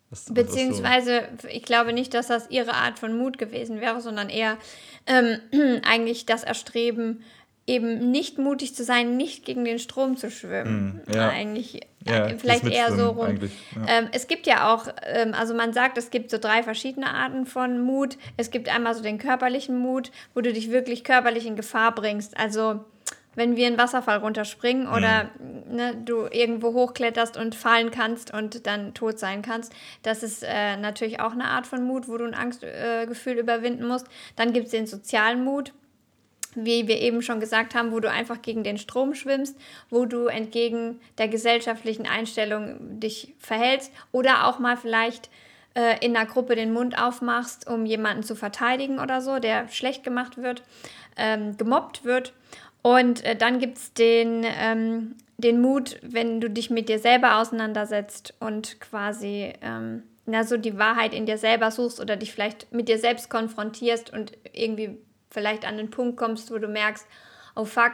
Speaker 2: was
Speaker 3: Beziehungsweise, so ich glaube nicht, dass das ihre Art von Mut gewesen wäre, sondern eher ähm, eigentlich das Erstreben, eben nicht mutig zu sein, nicht gegen den Strom zu schwimmen. Mm, ja. Eigentlich ja, äh, vielleicht eher so rum. Ja. Ähm, es gibt ja auch, ähm, also man sagt, es gibt so drei verschiedene Arten von Mut. Es gibt einmal so den körperlichen Mut, wo du dich wirklich körperlich in Gefahr bringst. Also wenn wir einen Wasserfall runterspringen oder mhm. ne, du irgendwo hochkletterst und fallen kannst und dann tot sein kannst, das ist äh, natürlich auch eine Art von Mut, wo du ein Angstgefühl äh, überwinden musst. Dann gibt es den sozialen Mut wie wir eben schon gesagt haben, wo du einfach gegen den Strom schwimmst, wo du entgegen der gesellschaftlichen Einstellung dich verhältst oder auch mal vielleicht äh, in einer Gruppe den Mund aufmachst, um jemanden zu verteidigen oder so, der schlecht gemacht wird, ähm, gemobbt wird. Und äh, dann gibt es den, ähm, den Mut, wenn du dich mit dir selber auseinandersetzt und quasi ähm, na, so die Wahrheit in dir selber suchst oder dich vielleicht mit dir selbst konfrontierst und irgendwie vielleicht an den Punkt kommst, wo du merkst, oh fuck,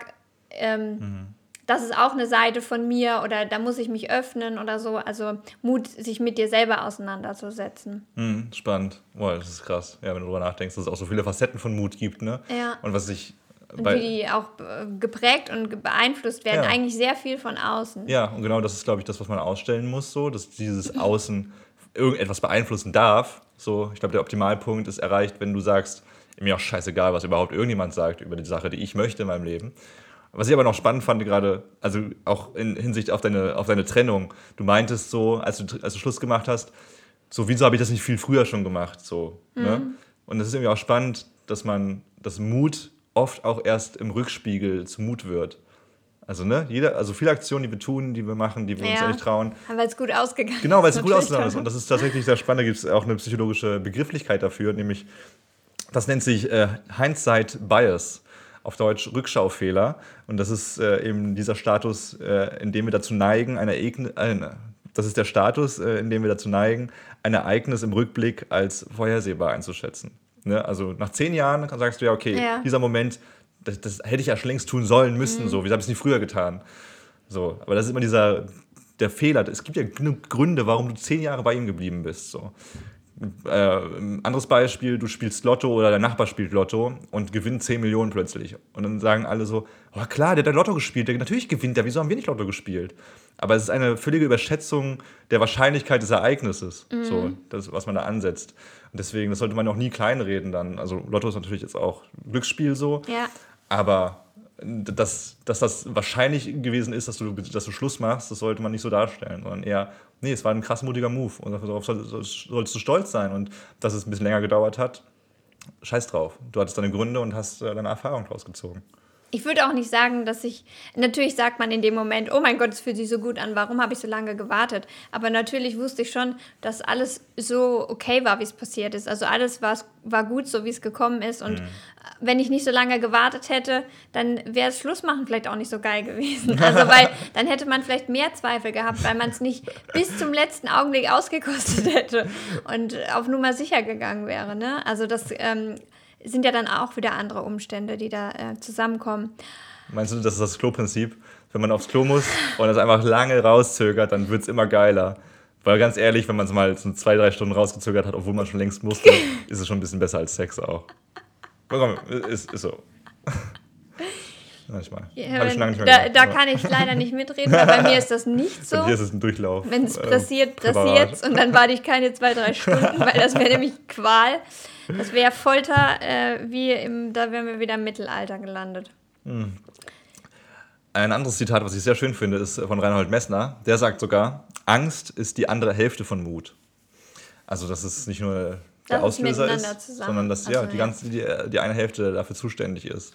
Speaker 3: ähm, mhm. das ist auch eine Seite von mir oder da muss ich mich öffnen oder so. Also Mut, sich mit dir selber auseinanderzusetzen.
Speaker 2: Mhm, spannend. Boah, das ist krass. Ja, wenn du darüber nachdenkst, dass es auch so viele Facetten von Mut gibt, ne?
Speaker 3: Ja.
Speaker 2: Und was ich
Speaker 3: und wie die auch geprägt und beeinflusst werden, ja. eigentlich sehr viel von außen.
Speaker 2: Ja, und genau das ist, glaube ich, das, was man ausstellen muss, so, dass dieses Außen irgendetwas beeinflussen darf. So, ich glaube, der Optimalpunkt ist erreicht, wenn du sagst, mir auch scheißegal, was überhaupt irgendjemand sagt über die Sache, die ich möchte in meinem Leben. Was ich aber noch spannend fand, gerade, also auch in Hinsicht auf deine, auf deine Trennung, du meintest so, als du, als du Schluss gemacht hast, so, wieso habe ich das nicht viel früher schon gemacht? So, ne? mhm. ne? Und es ist irgendwie auch spannend, dass man, dass Mut oft auch erst im Rückspiegel zu Mut wird. Also, ne, jeder, also viele Aktionen, die wir tun, die wir machen, die wir ja. uns nicht trauen.
Speaker 3: Weil es gut ausgegangen ist.
Speaker 2: Genau, weil es gut ausgegangen ist. Und das ist tatsächlich sehr spannend. Da gibt es auch eine psychologische Begrifflichkeit dafür, nämlich das nennt sich äh, Hindsight Bias, auf Deutsch Rückschaufehler. Und das ist äh, eben dieser Status, äh, in dem wir dazu neigen, ein Ereignis, äh, das ist der Status, äh, in dem wir dazu neigen, ein Ereignis im Rückblick als vorhersehbar einzuschätzen. Ne? Also nach zehn Jahren sagst du ja, okay, ja. dieser Moment, das, das, hätte ich ja schon längst tun sollen, müssen, mhm. so, wieso habe ich es nicht früher getan? So, aber das ist immer dieser, der Fehler. Es gibt ja genug Gründe, warum du zehn Jahre bei ihm geblieben bist. So äh, anderes Beispiel, du spielst Lotto oder der Nachbar spielt Lotto und gewinnt 10 Millionen plötzlich. Und dann sagen alle so, oh klar, der hat Lotto gespielt, der natürlich gewinnt der, wieso haben wir nicht Lotto gespielt? Aber es ist eine völlige Überschätzung der Wahrscheinlichkeit des Ereignisses, mhm. so, das, was man da ansetzt. Und deswegen, das sollte man auch nie kleinreden dann. Also Lotto ist natürlich jetzt auch Glücksspiel so,
Speaker 3: ja.
Speaker 2: aber dass, dass das wahrscheinlich gewesen ist, dass du, dass du Schluss machst, das sollte man nicht so darstellen, sondern eher, nee, es war ein krass mutiger Move. Und darauf sollst, du stolz sein. Und dass es ein bisschen länger gedauert hat, scheiß drauf. Du hattest deine Gründe und hast äh, deine Erfahrung daraus gezogen
Speaker 3: ich würde auch nicht sagen, dass ich. Natürlich sagt man in dem Moment, oh mein Gott, es fühlt sich so gut an, warum habe ich so lange gewartet? Aber natürlich wusste ich schon, dass alles so okay war, wie es passiert ist. Also alles war, war gut, so wie es gekommen ist. Und mhm. wenn ich nicht so lange gewartet hätte, dann wäre das Schlussmachen vielleicht auch nicht so geil gewesen. Also, weil dann hätte man vielleicht mehr Zweifel gehabt, weil man es nicht bis zum letzten Augenblick ausgekostet hätte und auf Nummer sicher gegangen wäre. Ne? Also, das. Ähm, sind ja dann auch wieder andere Umstände, die da äh, zusammenkommen.
Speaker 2: Meinst du, das ist das Klo-Prinzip? Wenn man aufs Klo muss und es einfach lange rauszögert, dann wird es immer geiler. Weil ganz ehrlich, wenn man es mal so zwei, drei Stunden rausgezögert hat, obwohl man schon längst musste, ist es schon ein bisschen besser als Sex auch. Komm, ist, ist so. Manchmal.
Speaker 3: Ja, ich lange nicht mehr da, da kann ich leider nicht mitreden, weil bei mir ist das nicht so. Bei
Speaker 2: dir ist es ein Durchlauf.
Speaker 3: Wenn es pressiert, äh, pressiert es und dann warte ich keine zwei, drei Stunden, weil das wäre nämlich Qual. Das wäre Folter, äh, wie im, da wären wir wieder im Mittelalter gelandet. Hm.
Speaker 2: Ein anderes Zitat, was ich sehr schön finde, ist von Reinhold Messner. Der sagt sogar, Angst ist die andere Hälfte von Mut. Also das ist nicht nur der das Auslöser ist, ist sondern dass also, ja, die, ganze, die, die eine Hälfte dafür zuständig ist.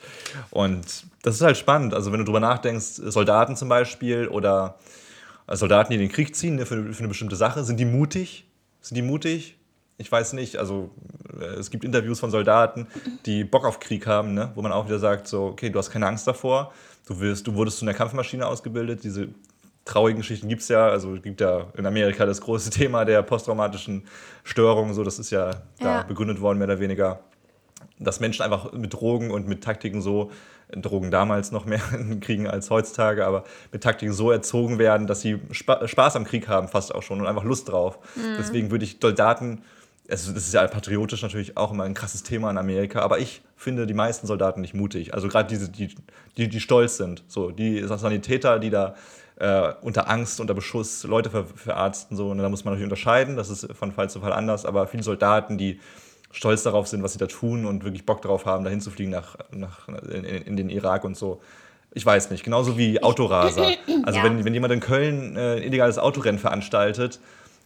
Speaker 2: Und das ist halt spannend. Also wenn du drüber nachdenkst, Soldaten zum Beispiel oder Soldaten, die in den Krieg ziehen ne, für, für eine bestimmte Sache, sind die mutig? Sind die mutig? Ich weiß nicht, also äh, es gibt Interviews von Soldaten, die Bock auf Krieg haben, ne? wo man auch wieder sagt, so, okay, du hast keine Angst davor, du, wirst, du wurdest zu einer Kampfmaschine ausgebildet, diese traurigen Geschichten gibt es ja. Also es gibt ja in Amerika das große Thema der posttraumatischen Störungen. So, das ist ja, ja. da begründet worden, mehr oder weniger. Dass Menschen einfach mit Drogen und mit Taktiken so, Drogen damals noch mehr kriegen als heutzutage, aber mit Taktiken so erzogen werden, dass sie Spa Spaß am Krieg haben, fast auch schon und einfach Lust drauf. Mhm. Deswegen würde ich Soldaten also das ist ja patriotisch natürlich auch immer ein krasses Thema in Amerika, aber ich finde die meisten Soldaten nicht mutig. Also gerade diese, die, die, die stolz sind, so die Sanitäter, die da äh, unter Angst, unter Beschuss Leute ver verarzten, so, und da muss man natürlich unterscheiden, das ist von Fall zu Fall anders, aber viele Soldaten, die stolz darauf sind, was sie da tun und wirklich Bock darauf haben, dahin zu fliegen nach, nach, in, in den Irak und so. Ich weiß nicht, genauso wie Autoraser. Also ja. wenn, wenn jemand in Köln äh, ein illegales Autorennen veranstaltet,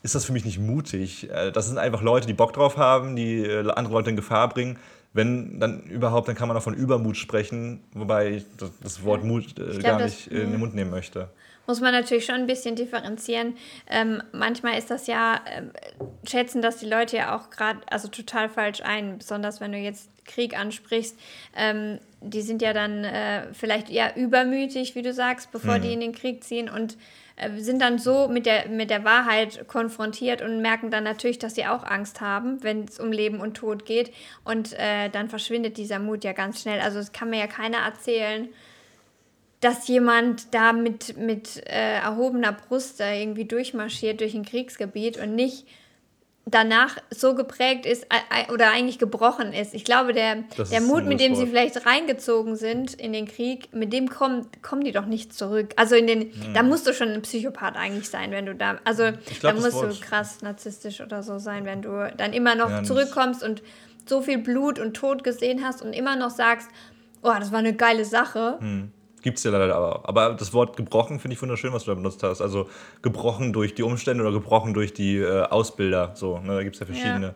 Speaker 2: ist das für mich nicht mutig. Äh, das sind einfach Leute, die Bock drauf haben, die äh, andere Leute in Gefahr bringen. Wenn dann überhaupt, dann kann man auch von Übermut sprechen, wobei ich das Wort Mut äh, glaub, gar nicht in den Mund nehmen möchte.
Speaker 3: Muss man natürlich schon ein bisschen differenzieren. Ähm, manchmal ist das ja, äh, schätzen das die Leute ja auch gerade, also total falsch ein, besonders wenn du jetzt Krieg ansprichst. Ähm, die sind ja dann äh, vielleicht eher übermütig, wie du sagst, bevor mhm. die in den Krieg ziehen und äh, sind dann so mit der, mit der Wahrheit konfrontiert und merken dann natürlich, dass sie auch Angst haben, wenn es um Leben und Tod geht. Und äh, dann verschwindet dieser Mut ja ganz schnell. Also es kann mir ja keiner erzählen, dass jemand da mit, mit äh, erhobener Brust irgendwie durchmarschiert durch ein Kriegsgebiet und nicht danach so geprägt ist oder eigentlich gebrochen ist. Ich glaube, der, der Mut, mit dem Wort. sie vielleicht reingezogen sind in den Krieg, mit dem kommen, kommen die doch nicht zurück. Also in den, hm. da musst du schon ein Psychopath eigentlich sein, wenn du da, also glaub, da musst Wort. du krass narzisstisch oder so sein, wenn du dann immer noch ja, zurückkommst und so viel Blut und Tod gesehen hast und immer noch sagst, oh, das war eine geile Sache. Hm.
Speaker 2: Gibt es ja leider aber. Aber das Wort gebrochen finde ich wunderschön, was du da benutzt hast. Also gebrochen durch die Umstände oder gebrochen durch die äh, Ausbilder. So, ne? Da gibt es ja verschiedene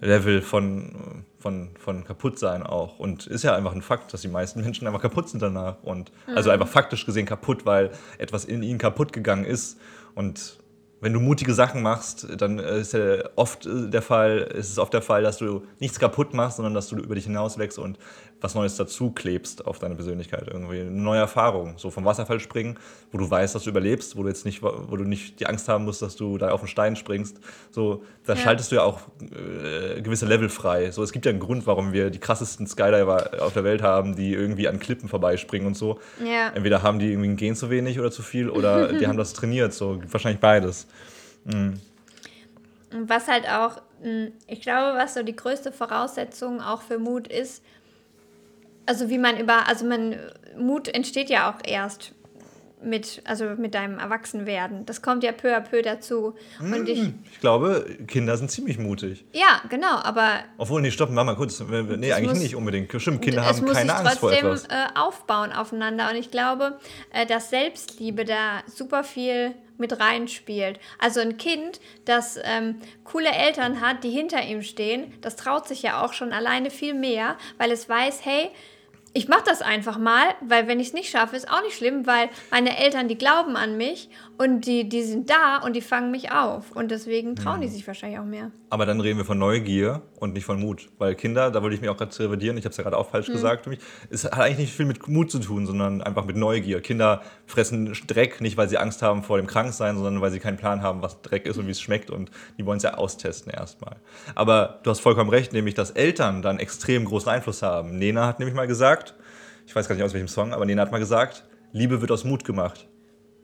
Speaker 2: ja. Level von, von, von Kaputtsein auch. Und ist ja einfach ein Fakt, dass die meisten Menschen einfach kaputt sind danach. Und mhm. also einfach faktisch gesehen kaputt, weil etwas in ihnen kaputt gegangen ist. Und wenn du mutige Sachen machst, dann ist ja oft äh, der Fall, ist es oft der Fall, dass du nichts kaputt machst, sondern dass du über dich hinaus wächst und was Neues dazu klebst auf deine Persönlichkeit irgendwie. Eine neue Erfahrung. So vom Wasserfall springen, wo du weißt, dass du überlebst, wo du jetzt nicht, wo du nicht die Angst haben musst, dass du da auf den Stein springst. So, da ja. schaltest du ja auch äh, gewisse Level frei. So, es gibt ja einen Grund, warum wir die krassesten Skydiver auf der Welt haben, die irgendwie an Klippen vorbeispringen und so. Ja. Entweder haben die irgendwie ein Gen zu wenig oder zu viel oder die haben das trainiert. So, wahrscheinlich beides. Mhm.
Speaker 3: Was halt auch, hm, ich glaube, was so die größte Voraussetzung auch für Mut ist, also wie man über, also man, Mut entsteht ja auch erst mit, also mit deinem Erwachsenwerden. Das kommt ja peu à peu dazu.
Speaker 2: Und hm, ich, ich glaube, Kinder sind ziemlich mutig.
Speaker 3: Ja, genau, aber.
Speaker 2: Obwohl, nee, stopp, mach mal kurz. Nee, eigentlich muss, nicht unbedingt. Stimmt, Kinder haben keine Angst vor etwas.
Speaker 3: Äh, aufbauen aufeinander. Und ich glaube, äh, dass Selbstliebe da super viel mit reinspielt. Also ein Kind, das ähm, coole Eltern hat, die hinter ihm stehen, das traut sich ja auch schon alleine viel mehr, weil es weiß, hey, ich mache das einfach mal, weil wenn ich es nicht schaffe, ist auch nicht schlimm, weil meine Eltern, die glauben an mich und die, die sind da und die fangen mich auf. Und deswegen trauen mhm. die sich wahrscheinlich auch mehr.
Speaker 2: Aber dann reden wir von Neugier und nicht von Mut. Weil Kinder, da wollte ich mich auch gerade revidieren, ich habe es ja gerade auch falsch mhm. gesagt für mich, es hat eigentlich nicht viel mit Mut zu tun, sondern einfach mit Neugier. Kinder fressen Dreck, nicht weil sie Angst haben vor dem Kranksein, sondern weil sie keinen Plan haben, was Dreck ist und wie es schmeckt und die wollen es ja austesten erstmal. Aber du hast vollkommen recht, nämlich dass Eltern dann extrem großen Einfluss haben. Nena hat nämlich mal gesagt, ich weiß gar nicht aus welchem Song, aber Nena hat mal gesagt, Liebe wird aus Mut gemacht.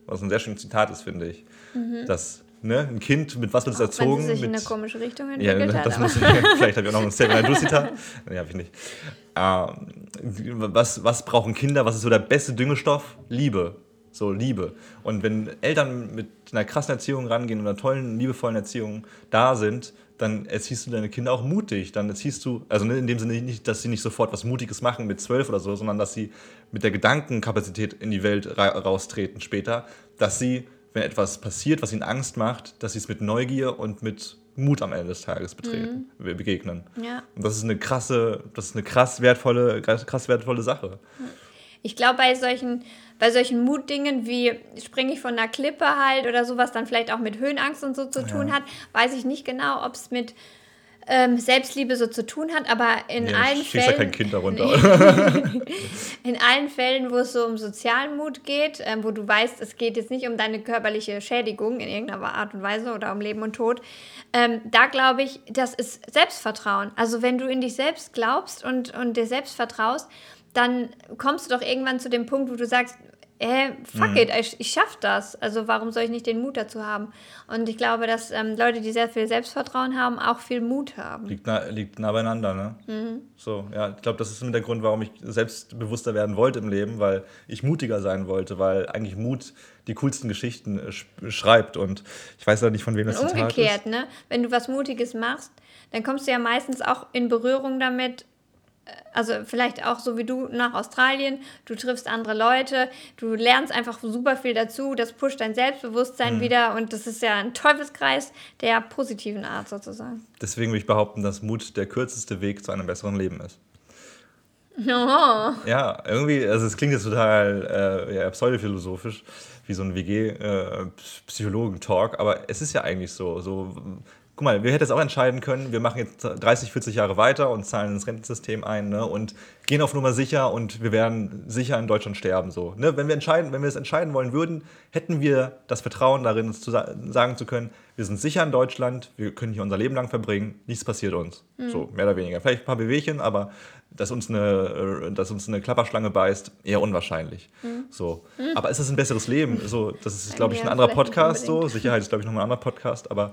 Speaker 2: Was ein sehr schönes Zitat ist, finde ich. Mhm. Dass ne, ein Kind, mit was wird es erzogen? Wenn
Speaker 3: sich
Speaker 2: mit,
Speaker 3: in eine komische Richtung entwickelt
Speaker 2: ja, das muss ich, vielleicht habe ich auch noch ein Seven du Zitat. Nee, habe ich nicht. Ähm, was, was brauchen Kinder? Was ist so der beste Düngestoff? Liebe. So Liebe. Und wenn Eltern mit einer krassen Erziehung rangehen und einer tollen, liebevollen Erziehung da sind, dann erziehst du deine Kinder auch mutig. Dann erziehst du, also ne, in dem Sinne nicht, dass sie nicht sofort was Mutiges machen mit zwölf oder so, sondern dass sie mit der Gedankenkapazität in die Welt ra raustreten später, dass sie, wenn etwas passiert, was ihnen Angst macht, dass sie es mit Neugier und mit Mut am Ende des Tages betreten, mhm. begegnen. Ja. Und das ist eine krasse, das ist eine krass wertvolle, krass wertvolle Sache.
Speaker 3: Ich glaube, bei solchen bei solchen Mutdingen wie springe ich von einer Klippe halt oder sowas dann vielleicht auch mit Höhenangst und so zu tun ja. hat, weiß ich nicht genau, ob es mit ähm, Selbstliebe so zu tun hat, aber in ja, allen Fällen. Ja kein Kind darunter. in allen Fällen, wo es so um Sozialmut geht, ähm, wo du weißt, es geht jetzt nicht um deine körperliche Schädigung in irgendeiner Art und Weise oder um Leben und Tod, ähm, da glaube ich, das ist Selbstvertrauen. Also wenn du in dich selbst glaubst und, und dir selbst vertraust, dann kommst du doch irgendwann zu dem Punkt, wo du sagst, äh, fuck mhm. it, ich, ich schaff das. Also warum soll ich nicht den Mut dazu haben? Und ich glaube, dass ähm, Leute, die sehr viel Selbstvertrauen haben, auch viel Mut haben.
Speaker 2: Liegt nah, liegt nah beieinander, ne? Mhm. So, ja, ich glaube, das ist mit der Grund, warum ich selbstbewusster werden wollte im Leben, weil ich mutiger sein wollte, weil eigentlich Mut die coolsten Geschichten äh, schreibt und ich weiß ja nicht, von wem das
Speaker 3: und Zitat umgekehrt, ist. ne? Wenn du was Mutiges machst, dann kommst du ja meistens auch in Berührung damit, also vielleicht auch so wie du nach Australien, du triffst andere Leute, du lernst einfach super viel dazu, das pusht dein Selbstbewusstsein mhm. wieder und das ist ja ein Teufelskreis der positiven Art sozusagen.
Speaker 2: Deswegen will ich behaupten, dass Mut der kürzeste Weg zu einem besseren Leben ist.
Speaker 3: Oh.
Speaker 2: Ja, irgendwie, also es klingt jetzt total äh, ja, pseudophilosophisch, wie so ein WG-Psychologen-Talk, äh, aber es ist ja eigentlich so. so guck mal, wir hätten jetzt auch entscheiden können, wir machen jetzt 30, 40 Jahre weiter und zahlen ins Rentensystem ein ne, und gehen auf Nummer sicher und wir werden sicher in Deutschland sterben. So, ne? Wenn wir entscheiden, wenn wir es entscheiden wollen würden, hätten wir das Vertrauen darin, zu sagen zu können, wir sind sicher in Deutschland, wir können hier unser Leben lang verbringen, nichts passiert uns. Mhm. So, mehr oder weniger. Vielleicht ein paar Bewegchen, aber dass uns eine, dass uns eine Klapperschlange beißt, eher unwahrscheinlich. Mhm. So. Mhm. Aber ist es ein besseres Leben? So, das ist, glaube ich, ein anderer Podcast. So. Sicherheit ist, glaube ich, nochmal ein anderer Podcast, aber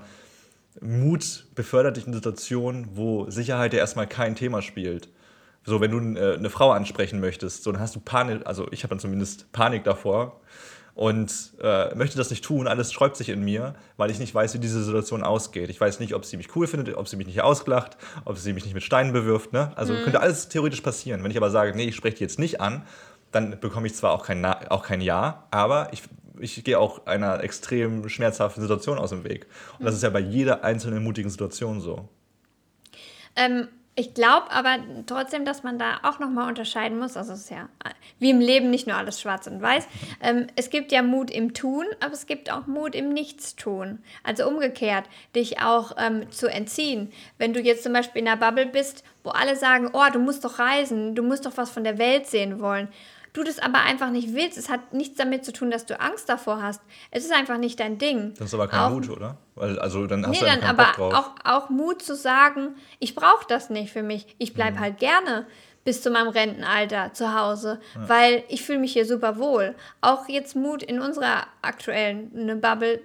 Speaker 2: Mut befördert dich in Situationen, wo Sicherheit ja erstmal kein Thema spielt. So, wenn du äh, eine Frau ansprechen möchtest, so, dann hast du Panik, also ich habe dann zumindest Panik davor und äh, möchte das nicht tun. Alles sträubt sich in mir, weil ich nicht weiß, wie diese Situation ausgeht. Ich weiß nicht, ob sie mich cool findet, ob sie mich nicht ausglacht, ob sie mich nicht mit Steinen bewirft. Ne? Also mhm. könnte alles theoretisch passieren. Wenn ich aber sage, nee, ich spreche die jetzt nicht an, dann bekomme ich zwar auch kein, Na auch kein Ja, aber ich ich gehe auch einer extrem schmerzhaften Situation aus dem Weg. Und das ist ja bei jeder einzelnen mutigen Situation so.
Speaker 3: Ähm, ich glaube aber trotzdem, dass man da auch nochmal unterscheiden muss. Also es ist ja wie im Leben nicht nur alles schwarz und weiß. Ähm, es gibt ja Mut im Tun, aber es gibt auch Mut im Nichtstun. Also umgekehrt, dich auch ähm, zu entziehen. Wenn du jetzt zum Beispiel in einer Bubble bist, wo alle sagen, oh, du musst doch reisen, du musst doch was von der Welt sehen wollen du das aber einfach nicht willst. Es hat nichts damit zu tun, dass du Angst davor hast. Es ist einfach nicht dein Ding.
Speaker 2: Das ist aber kein auch, Mut, oder? Weil, also dann hast
Speaker 3: nee,
Speaker 2: du
Speaker 3: dann aber Auch, auch Mut zu sagen, ich brauche das nicht für mich. Ich bleibe mhm. halt gerne bis zu meinem Rentenalter zu Hause, ja. weil ich fühle mich hier super wohl. Auch jetzt Mut in unserer aktuellen ne, Bubble,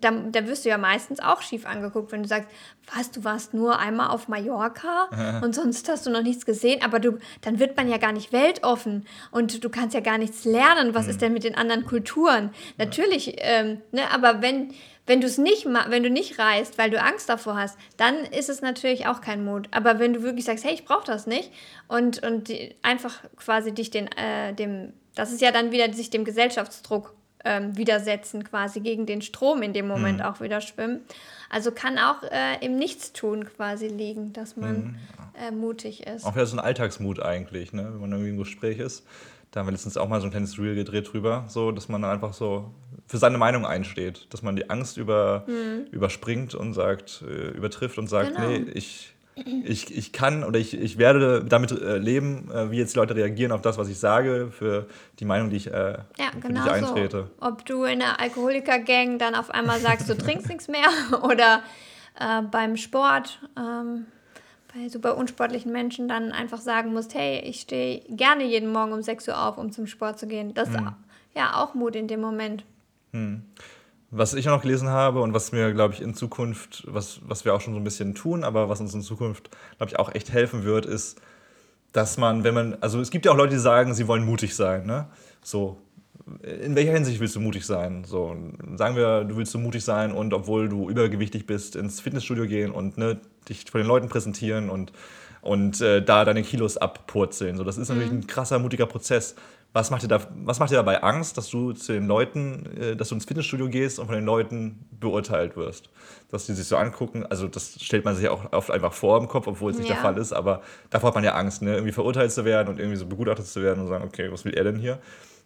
Speaker 3: da, da wirst du ja meistens auch schief angeguckt, wenn du sagst, was, du warst nur einmal auf Mallorca und sonst hast du noch nichts gesehen, aber du, dann wird man ja gar nicht weltoffen und du kannst ja gar nichts lernen. Was mhm. ist denn mit den anderen Kulturen? Natürlich, ähm, ne, aber wenn, wenn du es nicht wenn du nicht reist, weil du Angst davor hast, dann ist es natürlich auch kein Mut. Aber wenn du wirklich sagst, hey, ich brauche das nicht und, und die, einfach quasi dich den, äh, dem, das ist ja dann wieder sich dem Gesellschaftsdruck ähm, widersetzen, quasi gegen den Strom in dem Moment mhm. auch wieder schwimmen. Also kann auch äh, im Nichtstun quasi liegen, dass man mhm. äh, mutig ist.
Speaker 2: Auch wieder so ein Alltagsmut eigentlich, ne? wenn man irgendwie im Gespräch ist. Da haben wir letztens auch mal so ein kleines Reel gedreht drüber, so dass man einfach so für seine Meinung einsteht, dass man die Angst über, mhm. überspringt und sagt, äh, übertrifft und sagt, genau. nee, ich, ich, ich kann oder ich, ich werde damit äh, leben, äh, wie jetzt die Leute reagieren auf das, was ich sage, für die Meinung, die ich, äh, ja, genau die ich eintrete.
Speaker 3: So. Ob du in einer Alkoholiker-Gang dann auf einmal sagst, du trinkst nichts mehr oder äh, beim Sport. Ähm bei super unsportlichen Menschen dann einfach sagen musst, hey, ich stehe gerne jeden Morgen um 6 Uhr auf, um zum Sport zu gehen. Das ist ja auch Mut in dem Moment.
Speaker 2: Hm. Was ich auch noch gelesen habe und was mir, glaube ich, in Zukunft, was, was wir auch schon so ein bisschen tun, aber was uns in Zukunft, glaube ich, auch echt helfen wird, ist, dass man, wenn man, also es gibt ja auch Leute, die sagen, sie wollen mutig sein, ne? So, in welcher Hinsicht willst du mutig sein? So, sagen wir, du willst so mutig sein und obwohl du übergewichtig bist, ins Fitnessstudio gehen und ne, dich vor den Leuten präsentieren und, und äh, da deine Kilos abpurzeln. So, das ist natürlich mhm. ein krasser, mutiger Prozess. Was macht, dir da, was macht dir dabei Angst, dass du zu den Leuten, äh, dass du ins Fitnessstudio gehst und von den Leuten beurteilt wirst? Dass die sich so angucken, also das stellt man sich auch oft einfach vor im Kopf, obwohl es nicht ja. der Fall ist, aber davor hat man ja Angst, ne? irgendwie verurteilt zu werden und irgendwie so begutachtet zu werden und sagen, okay, was will er denn hier?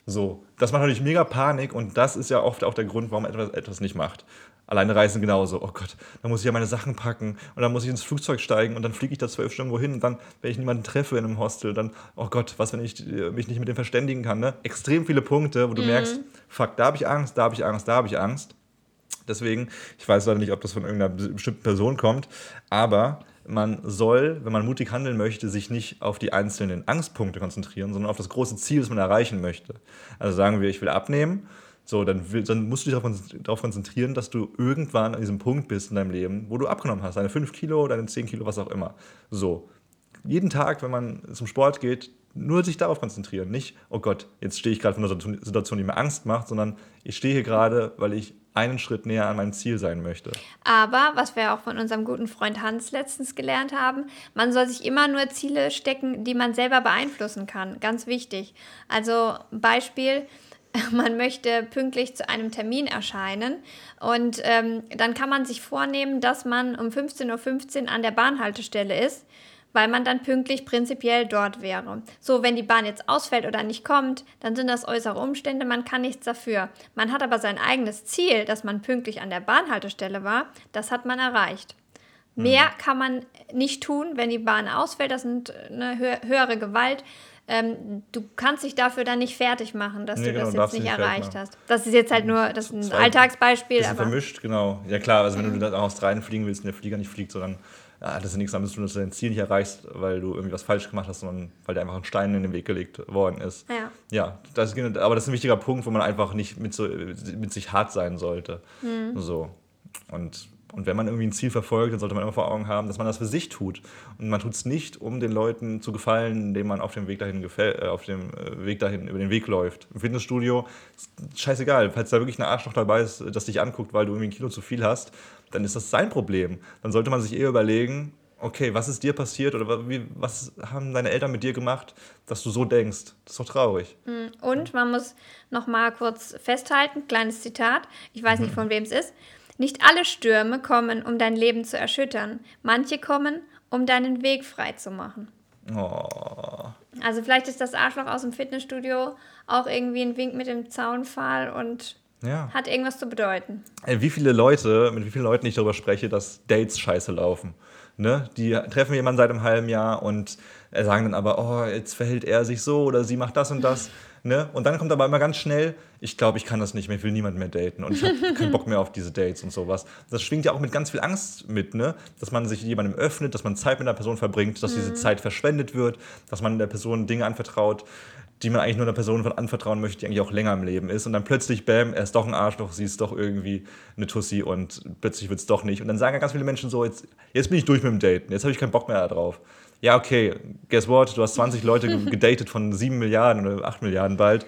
Speaker 2: So, das macht natürlich mega Panik und das ist ja oft auch der Grund, warum man etwas, etwas nicht macht. Alleine reisen genauso. Oh Gott, dann muss ich ja meine Sachen packen und dann muss ich ins Flugzeug steigen und dann fliege ich da zwölf Stunden wohin und dann, wenn ich niemanden treffe in einem Hostel, dann, oh Gott, was, wenn ich äh, mich nicht mit dem verständigen kann, ne? Extrem viele Punkte, wo du mhm. merkst, fuck, da habe ich Angst, da habe ich Angst, da habe ich Angst. Deswegen, ich weiß leider nicht, ob das von irgendeiner bestimmten Person kommt, aber man soll, wenn man mutig handeln möchte, sich nicht auf die einzelnen Angstpunkte konzentrieren, sondern auf das große Ziel, das man erreichen möchte. Also sagen wir, ich will abnehmen, so, dann, will, dann musst du dich darauf konzentrieren, dass du irgendwann an diesem Punkt bist in deinem Leben, wo du abgenommen hast, deine 5 Kilo, deine 10 Kilo, was auch immer. So, jeden Tag, wenn man zum Sport geht, nur sich darauf konzentrieren. Nicht, oh Gott, jetzt stehe ich gerade vor einer Situation, die mir Angst macht, sondern ich stehe hier gerade, weil ich einen Schritt näher an meinem Ziel sein möchte.
Speaker 3: Aber, was wir auch von unserem guten Freund Hans letztens gelernt haben, man soll sich immer nur Ziele stecken, die man selber beeinflussen kann. Ganz wichtig. Also Beispiel, man möchte pünktlich zu einem Termin erscheinen und ähm, dann kann man sich vornehmen, dass man um 15.15 Uhr an der Bahnhaltestelle ist weil man dann pünktlich prinzipiell dort wäre. So, wenn die Bahn jetzt ausfällt oder nicht kommt, dann sind das äußere Umstände, man kann nichts dafür. Man hat aber sein eigenes Ziel, dass man pünktlich an der Bahnhaltestelle war, das hat man erreicht. Mehr mhm. kann man nicht tun, wenn die Bahn ausfällt, das ist eine höhere Gewalt. Ähm, du kannst dich dafür dann nicht fertig machen, dass nee, du genau, das jetzt nicht erreicht hast. Das ist jetzt halt nur das ist ein Alltagsbeispiel.
Speaker 2: Bisschen aber vermischt, genau. Ja klar, also wenn du dann aus Australien fliegen willst und der Flieger nicht fliegt, sondern ja, das ist nichts damit zu tun, dass du dein Ziel nicht erreichst, weil du irgendwie was falsch gemacht hast, sondern weil dir einfach ein Stein in den Weg gelegt worden ist. Ja. Ja, das, aber das ist ein wichtiger Punkt, wo man einfach nicht mit, so, mit sich hart sein sollte. Mhm. So. Und, und wenn man irgendwie ein Ziel verfolgt, dann sollte man immer vor Augen haben, dass man das für sich tut. Und man tut es nicht, um den Leuten zu gefallen, indem man auf dem Weg dahin äh, auf dem äh, Weg dahin über den Weg läuft. Im Fitnessstudio, scheißegal, falls da wirklich ein Arschloch dabei ist, das dich anguckt, weil du irgendwie ein Kilo zu viel hast, dann ist das sein Problem. Dann sollte man sich eher überlegen, okay, was ist dir passiert oder wie, was haben deine Eltern mit dir gemacht, dass du so denkst? Das ist doch traurig.
Speaker 3: Hm, und man muss noch mal kurz festhalten, kleines Zitat, ich weiß nicht, mhm. von wem es ist. Nicht alle Stürme kommen, um dein Leben zu erschüttern. Manche kommen, um deinen Weg frei zu machen. Oh. Also vielleicht ist das Arschloch aus dem Fitnessstudio auch irgendwie ein Wink mit dem Zaunpfahl und ja. Hat irgendwas zu bedeuten.
Speaker 2: Wie viele Leute, mit wie vielen Leuten ich darüber spreche, dass Dates scheiße laufen. Ne? Die treffen jemanden seit einem halben Jahr und sagen dann aber, oh, jetzt verhält er sich so oder sie macht das und das. Ne? Und dann kommt aber immer ganz schnell, ich glaube, ich kann das nicht mehr, ich will niemand mehr daten und ich habe keinen Bock mehr auf diese Dates und sowas. Das schwingt ja auch mit ganz viel Angst mit, ne? dass man sich jemandem öffnet, dass man Zeit mit einer Person verbringt, dass mhm. diese Zeit verschwendet wird, dass man der Person Dinge anvertraut, die man eigentlich nur einer Person von anvertrauen möchte, die eigentlich auch länger im Leben ist. Und dann plötzlich, bam, er ist doch ein Arschloch, sie ist doch irgendwie eine Tussi und plötzlich wird es doch nicht. Und dann sagen ja ganz viele Menschen so, jetzt, jetzt bin ich durch mit dem Daten, jetzt habe ich keinen Bock mehr darauf. Ja, okay, guess what, du hast 20 Leute gedatet von 7 Milliarden oder 8 Milliarden bald.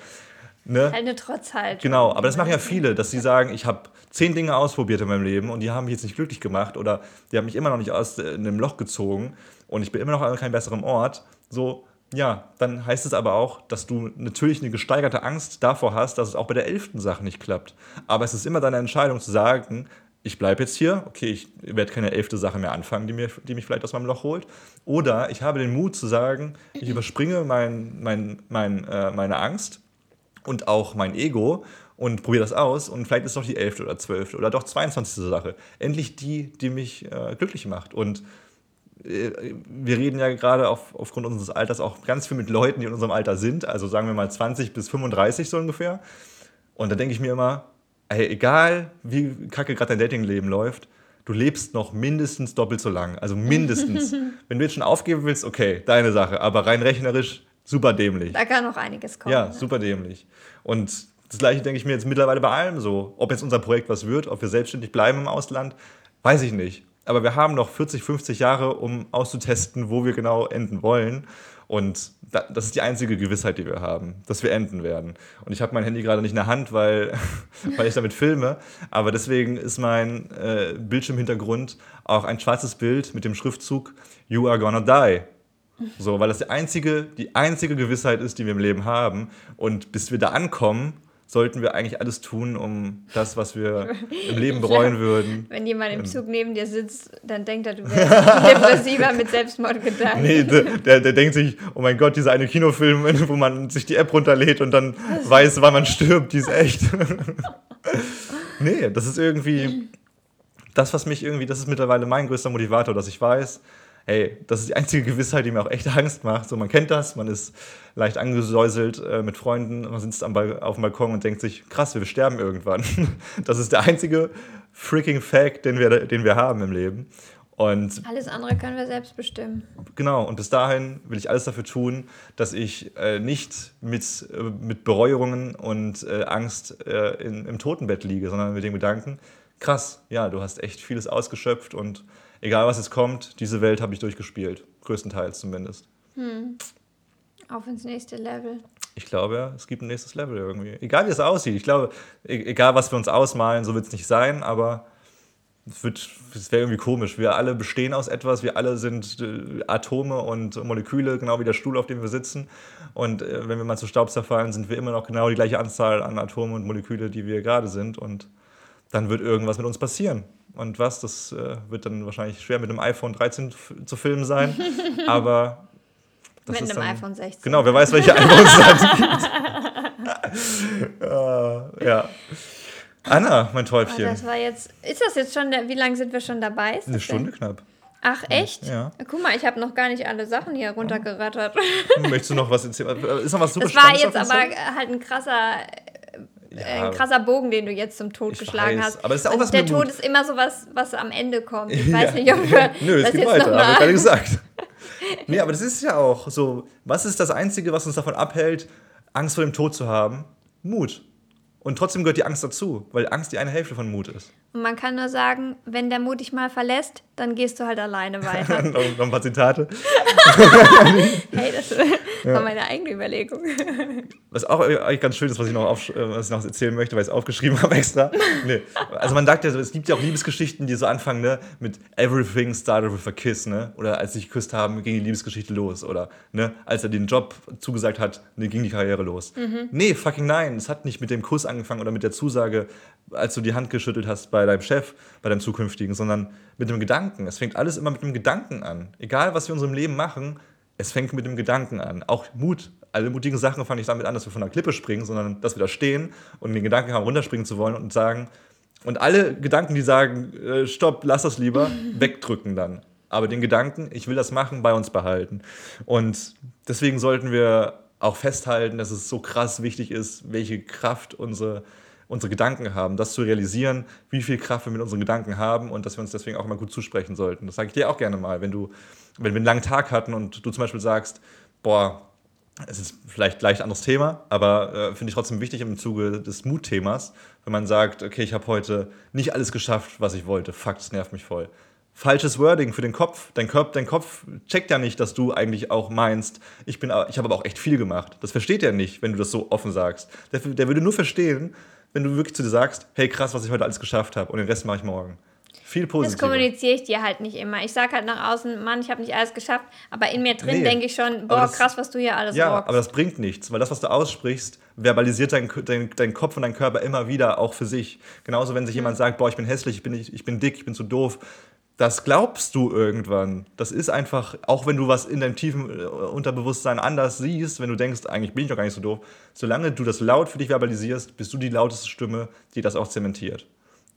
Speaker 3: Ne? Eine Trotzhaltung.
Speaker 2: Genau, aber das machen ja viele, dass sie sagen, ich habe zehn Dinge ausprobiert in meinem Leben und die haben mich jetzt nicht glücklich gemacht oder die haben mich immer noch nicht aus äh, einem Loch gezogen und ich bin immer noch an keinem besseren Ort. So, ja, dann heißt es aber auch, dass du natürlich eine gesteigerte Angst davor hast, dass es auch bei der elften Sache nicht klappt. Aber es ist immer deine Entscheidung zu sagen, ich bleibe jetzt hier, okay, ich werde keine elfte Sache mehr anfangen, die, mir, die mich vielleicht aus meinem Loch holt. Oder ich habe den Mut zu sagen, ich überspringe mein, mein, mein, äh, meine Angst und auch mein Ego und probiere das aus und vielleicht ist doch die elfte oder zwölfte oder doch 22. Sache. Endlich die, die mich äh, glücklich macht. Und äh, wir reden ja gerade auf, aufgrund unseres Alters auch ganz viel mit Leuten, die in unserem Alter sind, also sagen wir mal 20 bis 35 so ungefähr. Und da denke ich mir immer, ey, egal wie kacke gerade dein Datingleben läuft, du lebst noch mindestens doppelt so lang. Also mindestens. Wenn du jetzt schon aufgeben willst, okay, deine Sache. Aber rein rechnerisch, super dämlich.
Speaker 3: Da kann noch einiges kommen.
Speaker 2: Ja, super dämlich. Und das gleiche denke ich mir jetzt mittlerweile bei allem so. Ob jetzt unser Projekt was wird, ob wir selbstständig bleiben im Ausland, weiß ich nicht aber wir haben noch 40, 50 Jahre, um auszutesten, wo wir genau enden wollen. Und das ist die einzige Gewissheit, die wir haben, dass wir enden werden. Und ich habe mein Handy gerade nicht in der Hand, weil, weil ich damit filme. Aber deswegen ist mein äh, Bildschirmhintergrund auch ein schwarzes Bild mit dem Schriftzug You are gonna die. So, weil das die einzige, die einzige Gewissheit ist, die wir im Leben haben. Und bis wir da ankommen, sollten wir eigentlich alles tun, um das, was wir im Leben bereuen würden.
Speaker 3: Wenn jemand im Zug neben dir sitzt, dann denkt er, du wärst depressiver mit Selbstmordgedanken.
Speaker 2: Nee, der, der, der, denkt sich, oh mein Gott, dieser eine Kinofilm, wo man sich die App runterlädt und dann weiß, wann man stirbt, die ist echt. nee, das ist irgendwie das, was mich irgendwie, das ist mittlerweile mein größter Motivator, dass ich weiß, hey, das ist die einzige Gewissheit, die mir auch echt Angst macht. So, man kennt das, man ist leicht angesäuselt äh, mit Freunden, man sitzt am auf dem Balkon und denkt sich, krass, wir sterben irgendwann. das ist der einzige freaking Fact, den wir, den wir haben im Leben. Und
Speaker 3: alles andere können wir selbst bestimmen.
Speaker 2: Genau, und bis dahin will ich alles dafür tun, dass ich äh, nicht mit, äh, mit Bereuerungen und äh, Angst äh, in, im Totenbett liege, sondern mit dem Gedanken, krass, ja, du hast echt vieles ausgeschöpft und egal was jetzt kommt, diese Welt habe ich durchgespielt. Größtenteils zumindest. Hm.
Speaker 3: Auf ins nächste Level.
Speaker 2: Ich glaube, ja, es gibt ein nächstes Level irgendwie. Egal wie es aussieht. Ich glaube, e-, egal was wir uns ausmalen, so wird es nicht sein, aber es, es wäre irgendwie komisch. Wir alle bestehen aus etwas, wir alle sind äh, Atome und Moleküle, genau wie der Stuhl, auf dem wir sitzen. Und äh, wenn wir mal zu Staub zerfallen, sind wir immer noch genau die gleiche Anzahl an Atomen und Moleküle, die wir gerade sind. Und dann wird irgendwas mit uns passieren. Und was, das äh, wird dann wahrscheinlich schwer mit einem iPhone 13 zu filmen sein. Aber.
Speaker 3: Das mit einem dann, iPhone 16.
Speaker 2: Genau, wer weiß, welche iPhones es gibt. uh, ja. Anna, mein Täubchen.
Speaker 3: Oh, das war jetzt. Ist das jetzt schon. Der, wie lange sind wir schon dabei?
Speaker 2: Eine Stunde denn? knapp.
Speaker 3: Ach, echt? Ja. Guck mal, ich habe noch gar nicht alle Sachen hier runtergerattert.
Speaker 2: Möchtest du noch was erzählen? Ist noch was super
Speaker 3: Das war jetzt aber halt ein krasser ja. ein krasser Bogen, den du jetzt zum Tod ich geschlagen weiß. hast.
Speaker 2: Aber ist auch was
Speaker 3: der Tod ist immer so was, was am Ende kommt. Ich weiß nicht, ob wir
Speaker 2: Nö, es geht weiter, habe ich gerade gesagt. nee, aber das ist ja auch so. Was ist das Einzige, was uns davon abhält, Angst vor dem Tod zu haben? Mut. Und trotzdem gehört die Angst dazu, weil Angst die eine Hälfte von Mut ist.
Speaker 3: Und man kann nur sagen, wenn der Mut dich mal verlässt, dann gehst du halt alleine weiter.
Speaker 2: noch, noch, ein paar Zitate.
Speaker 3: hey, das war ja. meine eigene Überlegung.
Speaker 2: Was auch eigentlich ganz schön ist, was ich noch, auf, äh, was ich noch erzählen möchte, weil ich es aufgeschrieben habe extra. Nee. Also man sagt ja, es gibt ja auch Liebesgeschichten, die so anfangen ne, mit Everything started with a kiss. Ne? Oder als sie sich geküsst haben, ging die Liebesgeschichte los. Oder ne, als er den Job zugesagt hat, ne, ging die Karriere los. Mhm. Nee, fucking nein. Es hat nicht mit dem Kuss angefangen oder mit der Zusage, als du die Hand geschüttelt hast bei deinem Chef, bei deinem zukünftigen, sondern mit dem Gedanken. Es fängt alles immer mit dem Gedanken an. Egal, was wir in unserem Leben machen, es fängt mit dem Gedanken an. Auch Mut. Alle mutigen Sachen fangen nicht damit an, dass wir von der Klippe springen, sondern dass wir da stehen und den Gedanken haben, runterspringen zu wollen und sagen, und alle Gedanken, die sagen, äh, stopp, lass das lieber, wegdrücken dann. Aber den Gedanken, ich will das machen, bei uns behalten. Und deswegen sollten wir auch festhalten, dass es so krass wichtig ist, welche Kraft unsere unsere Gedanken haben, das zu realisieren, wie viel Kraft wir mit unseren Gedanken haben und dass wir uns deswegen auch mal gut zusprechen sollten. Das sage ich dir auch gerne mal, wenn du, wenn wir einen langen Tag hatten und du zum Beispiel sagst, boah, es ist vielleicht leicht anderes Thema, aber äh, finde ich trotzdem wichtig im Zuge des Mutthemas, wenn man sagt, okay, ich habe heute nicht alles geschafft, was ich wollte. Fakt, es nervt mich voll. Falsches Wording für den Kopf. Dein, Kopf. dein Kopf checkt ja nicht, dass du eigentlich auch meinst, ich, bin, ich habe aber auch echt viel gemacht. Das versteht er nicht, wenn du das so offen sagst. Der, der würde nur verstehen, wenn du wirklich zu dir sagst, hey krass, was ich heute alles geschafft habe und den Rest mache ich morgen. Viel positiver.
Speaker 3: Das kommuniziere ich dir halt nicht immer. Ich sage halt nach außen, Mann, ich habe nicht alles geschafft, aber in mir drin nee, denke ich schon, boah, das, krass, was du hier alles
Speaker 2: Ja, rockst. aber das bringt nichts, weil das, was du aussprichst, verbalisiert dein, dein, dein Kopf und dein Körper immer wieder, auch für sich. Genauso, wenn sich mhm. jemand sagt, boah, ich bin hässlich, ich bin, ich, ich bin dick, ich bin zu doof, das glaubst du irgendwann. Das ist einfach, auch wenn du was in deinem tiefen äh, Unterbewusstsein anders siehst, wenn du denkst, eigentlich bin ich doch gar nicht so doof, solange du das laut für dich verbalisierst, bist du die lauteste Stimme, die das auch zementiert.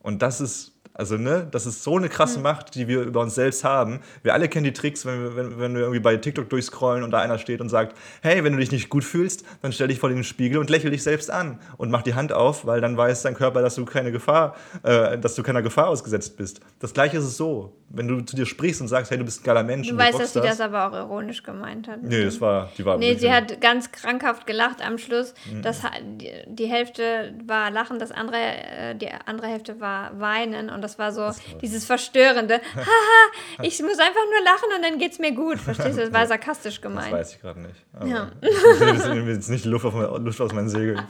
Speaker 2: Und das ist also, ne, das ist so eine krasse mhm. Macht, die wir über uns selbst haben. Wir alle kennen die Tricks, wenn wir, wenn, wenn wir irgendwie bei TikTok durchscrollen und da einer steht und sagt, hey, wenn du dich nicht gut fühlst, dann stell dich vor den Spiegel und lächel dich selbst an und mach die Hand auf, weil dann weiß dein Körper, dass du keine Gefahr, äh, dass du keiner Gefahr ausgesetzt bist. Das gleiche ist es so. Wenn du zu dir sprichst und sagst, hey, du bist ein geiler Mensch.
Speaker 3: Du weißt, dass sie das. das aber auch ironisch gemeint hat.
Speaker 2: Nee, das war, die war.
Speaker 3: Nee, sie hat ganz krankhaft gelacht am Schluss. Mhm. Das, die, die Hälfte war Lachen, das andere, äh, die andere Hälfte war Weinen und das war so, das dieses Verstörende. Haha, ich muss einfach nur lachen und dann geht's mir gut. Verstehst du? Das war sarkastisch gemeint.
Speaker 2: Das weiß ich gerade nicht. Aber ja. Jetzt nicht Luft, auf, Luft aus meinen Segeln.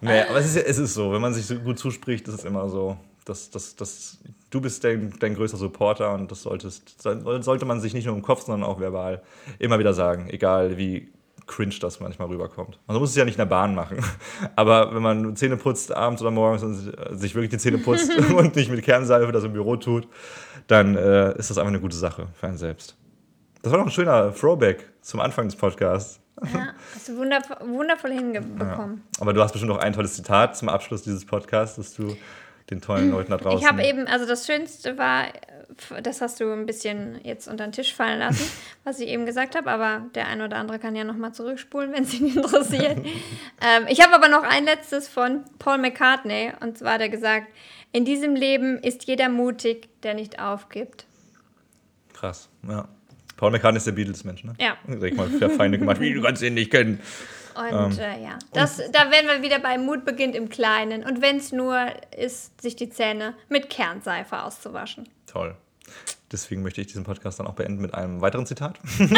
Speaker 2: Nee, aber es ist, es ist so, wenn man sich so gut zuspricht, ist es immer so. Das, das, das, du bist dein, dein größter Supporter und das solltest, sollte man sich nicht nur im Kopf, sondern auch verbal immer wieder sagen. Egal wie cringe das manchmal rüberkommt. Man muss es ja nicht in der Bahn machen. Aber wenn man Zähne putzt abends oder morgens und sich wirklich die Zähne putzt und nicht mit Kernseife das im Büro tut, dann äh, ist das einfach eine gute Sache für einen selbst. Das war noch ein schöner Throwback zum Anfang des Podcasts.
Speaker 3: Ja, hast du wundervoll, wundervoll hinbekommen.
Speaker 2: Ja. Aber du hast bestimmt noch ein tolles Zitat zum Abschluss dieses Podcasts, das du den tollen Leuten da draußen.
Speaker 3: Ich habe eben, also das Schönste war, das hast du ein bisschen jetzt unter den Tisch fallen lassen, was ich eben gesagt habe, aber der eine oder andere kann ja nochmal zurückspulen, wenn es ihn interessiert. ähm, ich habe aber noch ein letztes von Paul McCartney, und zwar hat er gesagt, in diesem Leben ist jeder mutig, der nicht aufgibt.
Speaker 2: Krass, ja. Paul McCartney ist der Beatles-Mensch, ne?
Speaker 3: Ja.
Speaker 2: Sag mal, für Feinde gemacht, wie du kannst ihn nicht kennen.
Speaker 3: Und ähm, äh, ja, das, da werden wir wieder bei Mut beginnt im Kleinen. Und wenn es nur ist, sich die Zähne mit Kernseife auszuwaschen.
Speaker 2: Toll. Deswegen möchte ich diesen Podcast dann auch beenden mit einem weiteren Zitat.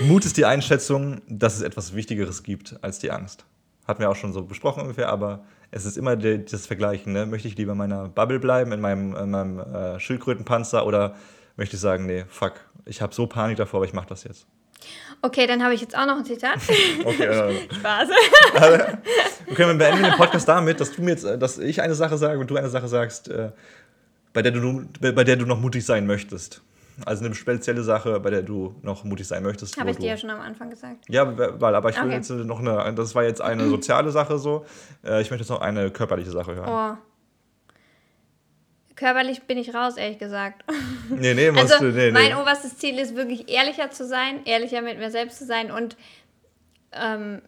Speaker 2: Mut ist die Einschätzung, dass es etwas Wichtigeres gibt als die Angst. Hatten wir auch schon so besprochen ungefähr, aber es ist immer das Vergleichen. Ne? Möchte ich lieber in meiner Bubble bleiben, in meinem, in meinem äh, Schildkrötenpanzer oder möchte ich sagen, nee, fuck, ich habe so Panik davor, aber ich mache das jetzt.
Speaker 3: Okay, dann habe ich jetzt auch noch ein Zitat. okay, äh, Spaß.
Speaker 2: okay, wir beenden den Podcast damit, dass du mir jetzt, äh, dass ich eine Sache sage und du eine Sache sagst, äh, bei, der du, bei der du noch mutig sein möchtest. Also eine spezielle Sache, bei der du noch mutig sein möchtest.
Speaker 3: Habe ich dir ja schon am Anfang gesagt.
Speaker 2: Ja, weil, aber ich will okay. jetzt noch eine, das war jetzt eine soziale Sache so. Äh, ich möchte jetzt noch eine körperliche Sache hören. Oh.
Speaker 3: Körperlich bin ich raus, ehrlich gesagt.
Speaker 2: Nee, nee, was also,
Speaker 3: du,
Speaker 2: nee,
Speaker 3: Mein nee. oberstes Ziel ist wirklich ehrlicher zu sein, ehrlicher mit mir selbst zu sein und ähm,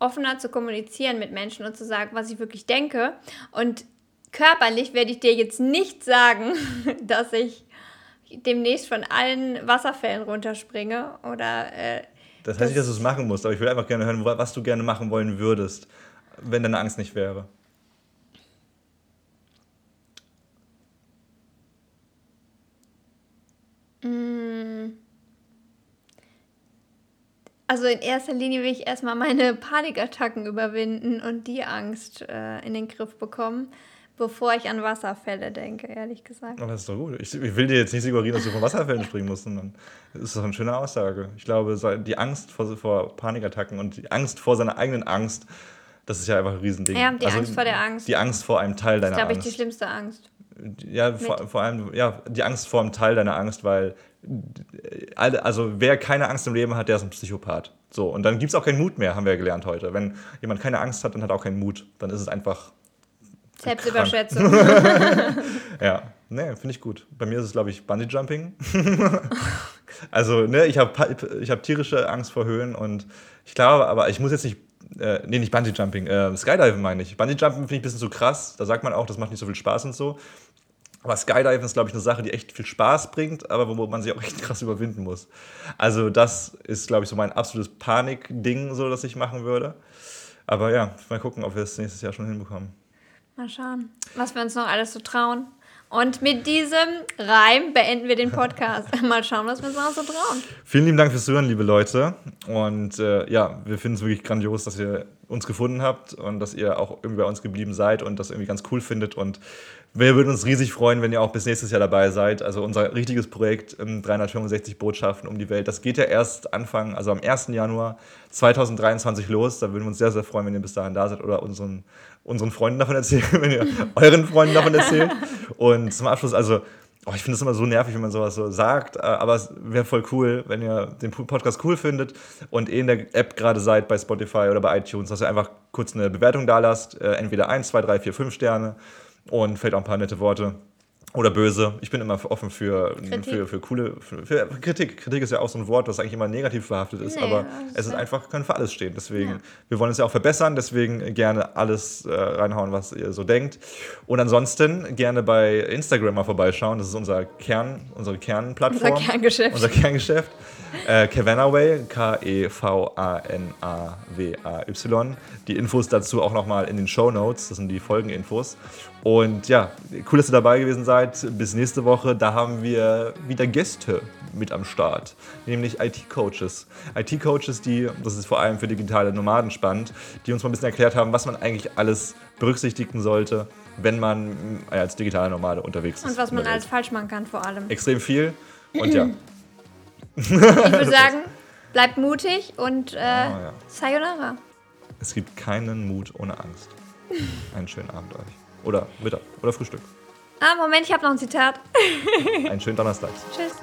Speaker 3: offener zu kommunizieren mit Menschen und zu sagen, was ich wirklich denke. Und körperlich werde ich dir jetzt nicht sagen, dass ich demnächst von allen Wasserfällen runterspringe oder. Äh,
Speaker 2: das heißt nicht, dass du es machen musst, aber ich will einfach gerne hören, was du gerne machen wollen würdest, wenn deine Angst nicht wäre.
Speaker 3: Also in erster Linie will ich erstmal meine Panikattacken überwinden und die Angst äh, in den Griff bekommen, bevor ich an Wasserfälle denke, ehrlich gesagt.
Speaker 2: Aber das ist doch gut. Ich, ich will dir jetzt nicht suggerieren, dass du von Wasserfällen springen musst, sondern das ist doch eine schöne Aussage. Ich glaube, die Angst vor, vor Panikattacken und die Angst vor seiner eigenen Angst, das ist ja einfach ein Riesending.
Speaker 3: Ja, die also, Angst vor der Angst.
Speaker 2: Die Angst vor einem Teil deiner
Speaker 3: Angst.
Speaker 2: Das
Speaker 3: ist, glaube ich, die schlimmste Angst.
Speaker 2: Ja, vor, vor, allem, ja, die Angst vor einem Teil deiner Angst, weil, also wer keine Angst im Leben hat, der ist ein Psychopath. So, und dann gibt es auch keinen Mut mehr, haben wir ja gelernt heute. Wenn jemand keine Angst hat, dann hat er auch keinen Mut. Dann ist es einfach.
Speaker 3: Selbstüberschätzung.
Speaker 2: ja, ne, finde ich gut. Bei mir ist es, glaube ich, Bungee Jumping. also, ne, ich habe ich hab tierische Angst vor Höhen und ich glaube, aber ich muss jetzt nicht äh, nee, nicht Bungee Jumping, äh, Skydiven meine ich. Bungee Jumping finde ich ein bisschen zu krass. Da sagt man auch, das macht nicht so viel Spaß und so. Aber Skydiven ist, glaube ich, eine Sache, die echt viel Spaß bringt, aber wo man sich auch echt krass überwinden muss. Also, das ist, glaube ich, so mein absolutes Panik-Ding, so dass ich machen würde. Aber ja, mal gucken, ob wir es nächstes Jahr schon hinbekommen.
Speaker 3: Mal schauen, was wir uns noch alles so trauen. Und mit diesem Reim beenden wir den Podcast. Mal schauen, was wir noch so trauen.
Speaker 2: Vielen lieben Dank fürs Zuhören, liebe Leute. Und äh, ja, wir finden es wirklich grandios, dass ihr uns gefunden habt und dass ihr auch irgendwie bei uns geblieben seid und das irgendwie ganz cool findet. Und wir würden uns riesig freuen, wenn ihr auch bis nächstes Jahr dabei seid. Also unser richtiges Projekt 365 ähm, Botschaften um die Welt, das geht ja erst Anfang, also am 1. Januar 2023 los. Da würden wir uns sehr, sehr freuen, wenn ihr bis dahin da seid oder unseren, unseren Freunden davon erzählt, wenn ihr euren Freunden davon erzählt. Und zum Abschluss, also Oh, ich finde es immer so nervig, wenn man sowas so sagt, äh, aber es wäre voll cool, wenn ihr den Podcast cool findet und eh in der App gerade seid bei Spotify oder bei iTunes, dass ihr einfach kurz eine Bewertung da lasst, äh, entweder 1, 2, 3, 4, 5 Sterne und vielleicht auch ein paar nette Worte. Oder böse. Ich bin immer offen für, für, für coole für, für, Kritik. Kritik ist ja auch so ein Wort, das eigentlich immer negativ behaftet ist, nee, aber es ist einfach, kann für alles stehen. Deswegen, ja. wir wollen es ja auch verbessern, deswegen gerne alles äh, reinhauen, was ihr so denkt. Und ansonsten gerne bei Instagram mal vorbeischauen. Das ist unser Kern, unsere Kernplattform.
Speaker 3: Unser Kerngeschäft.
Speaker 2: Unser Kerngeschäft. Äh, Kevanaway, K-E-V-A-N-A-W-A-Y. Die Infos dazu auch nochmal in den Show Notes, das sind die Folgeninfos. Und ja, cool, dass ihr dabei gewesen seid. Bis nächste Woche, da haben wir wieder Gäste mit am Start, nämlich IT-Coaches. IT-Coaches, die, das ist vor allem für digitale Nomaden spannend, die uns mal ein bisschen erklärt haben, was man eigentlich alles berücksichtigen sollte, wenn man äh, als digitaler Nomade unterwegs ist.
Speaker 3: Und was man alles falsch machen kann vor allem.
Speaker 2: Extrem viel. Und ja.
Speaker 3: Ich würde sagen, Bleibt mutig und äh, oh, ja. Sayonara.
Speaker 2: Es gibt keinen Mut ohne Angst. Einen schönen Abend euch. Oder Mittag oder Frühstück.
Speaker 3: Ah, Moment, ich habe noch ein Zitat.
Speaker 2: Einen schönen Donnerstag. Tschüss.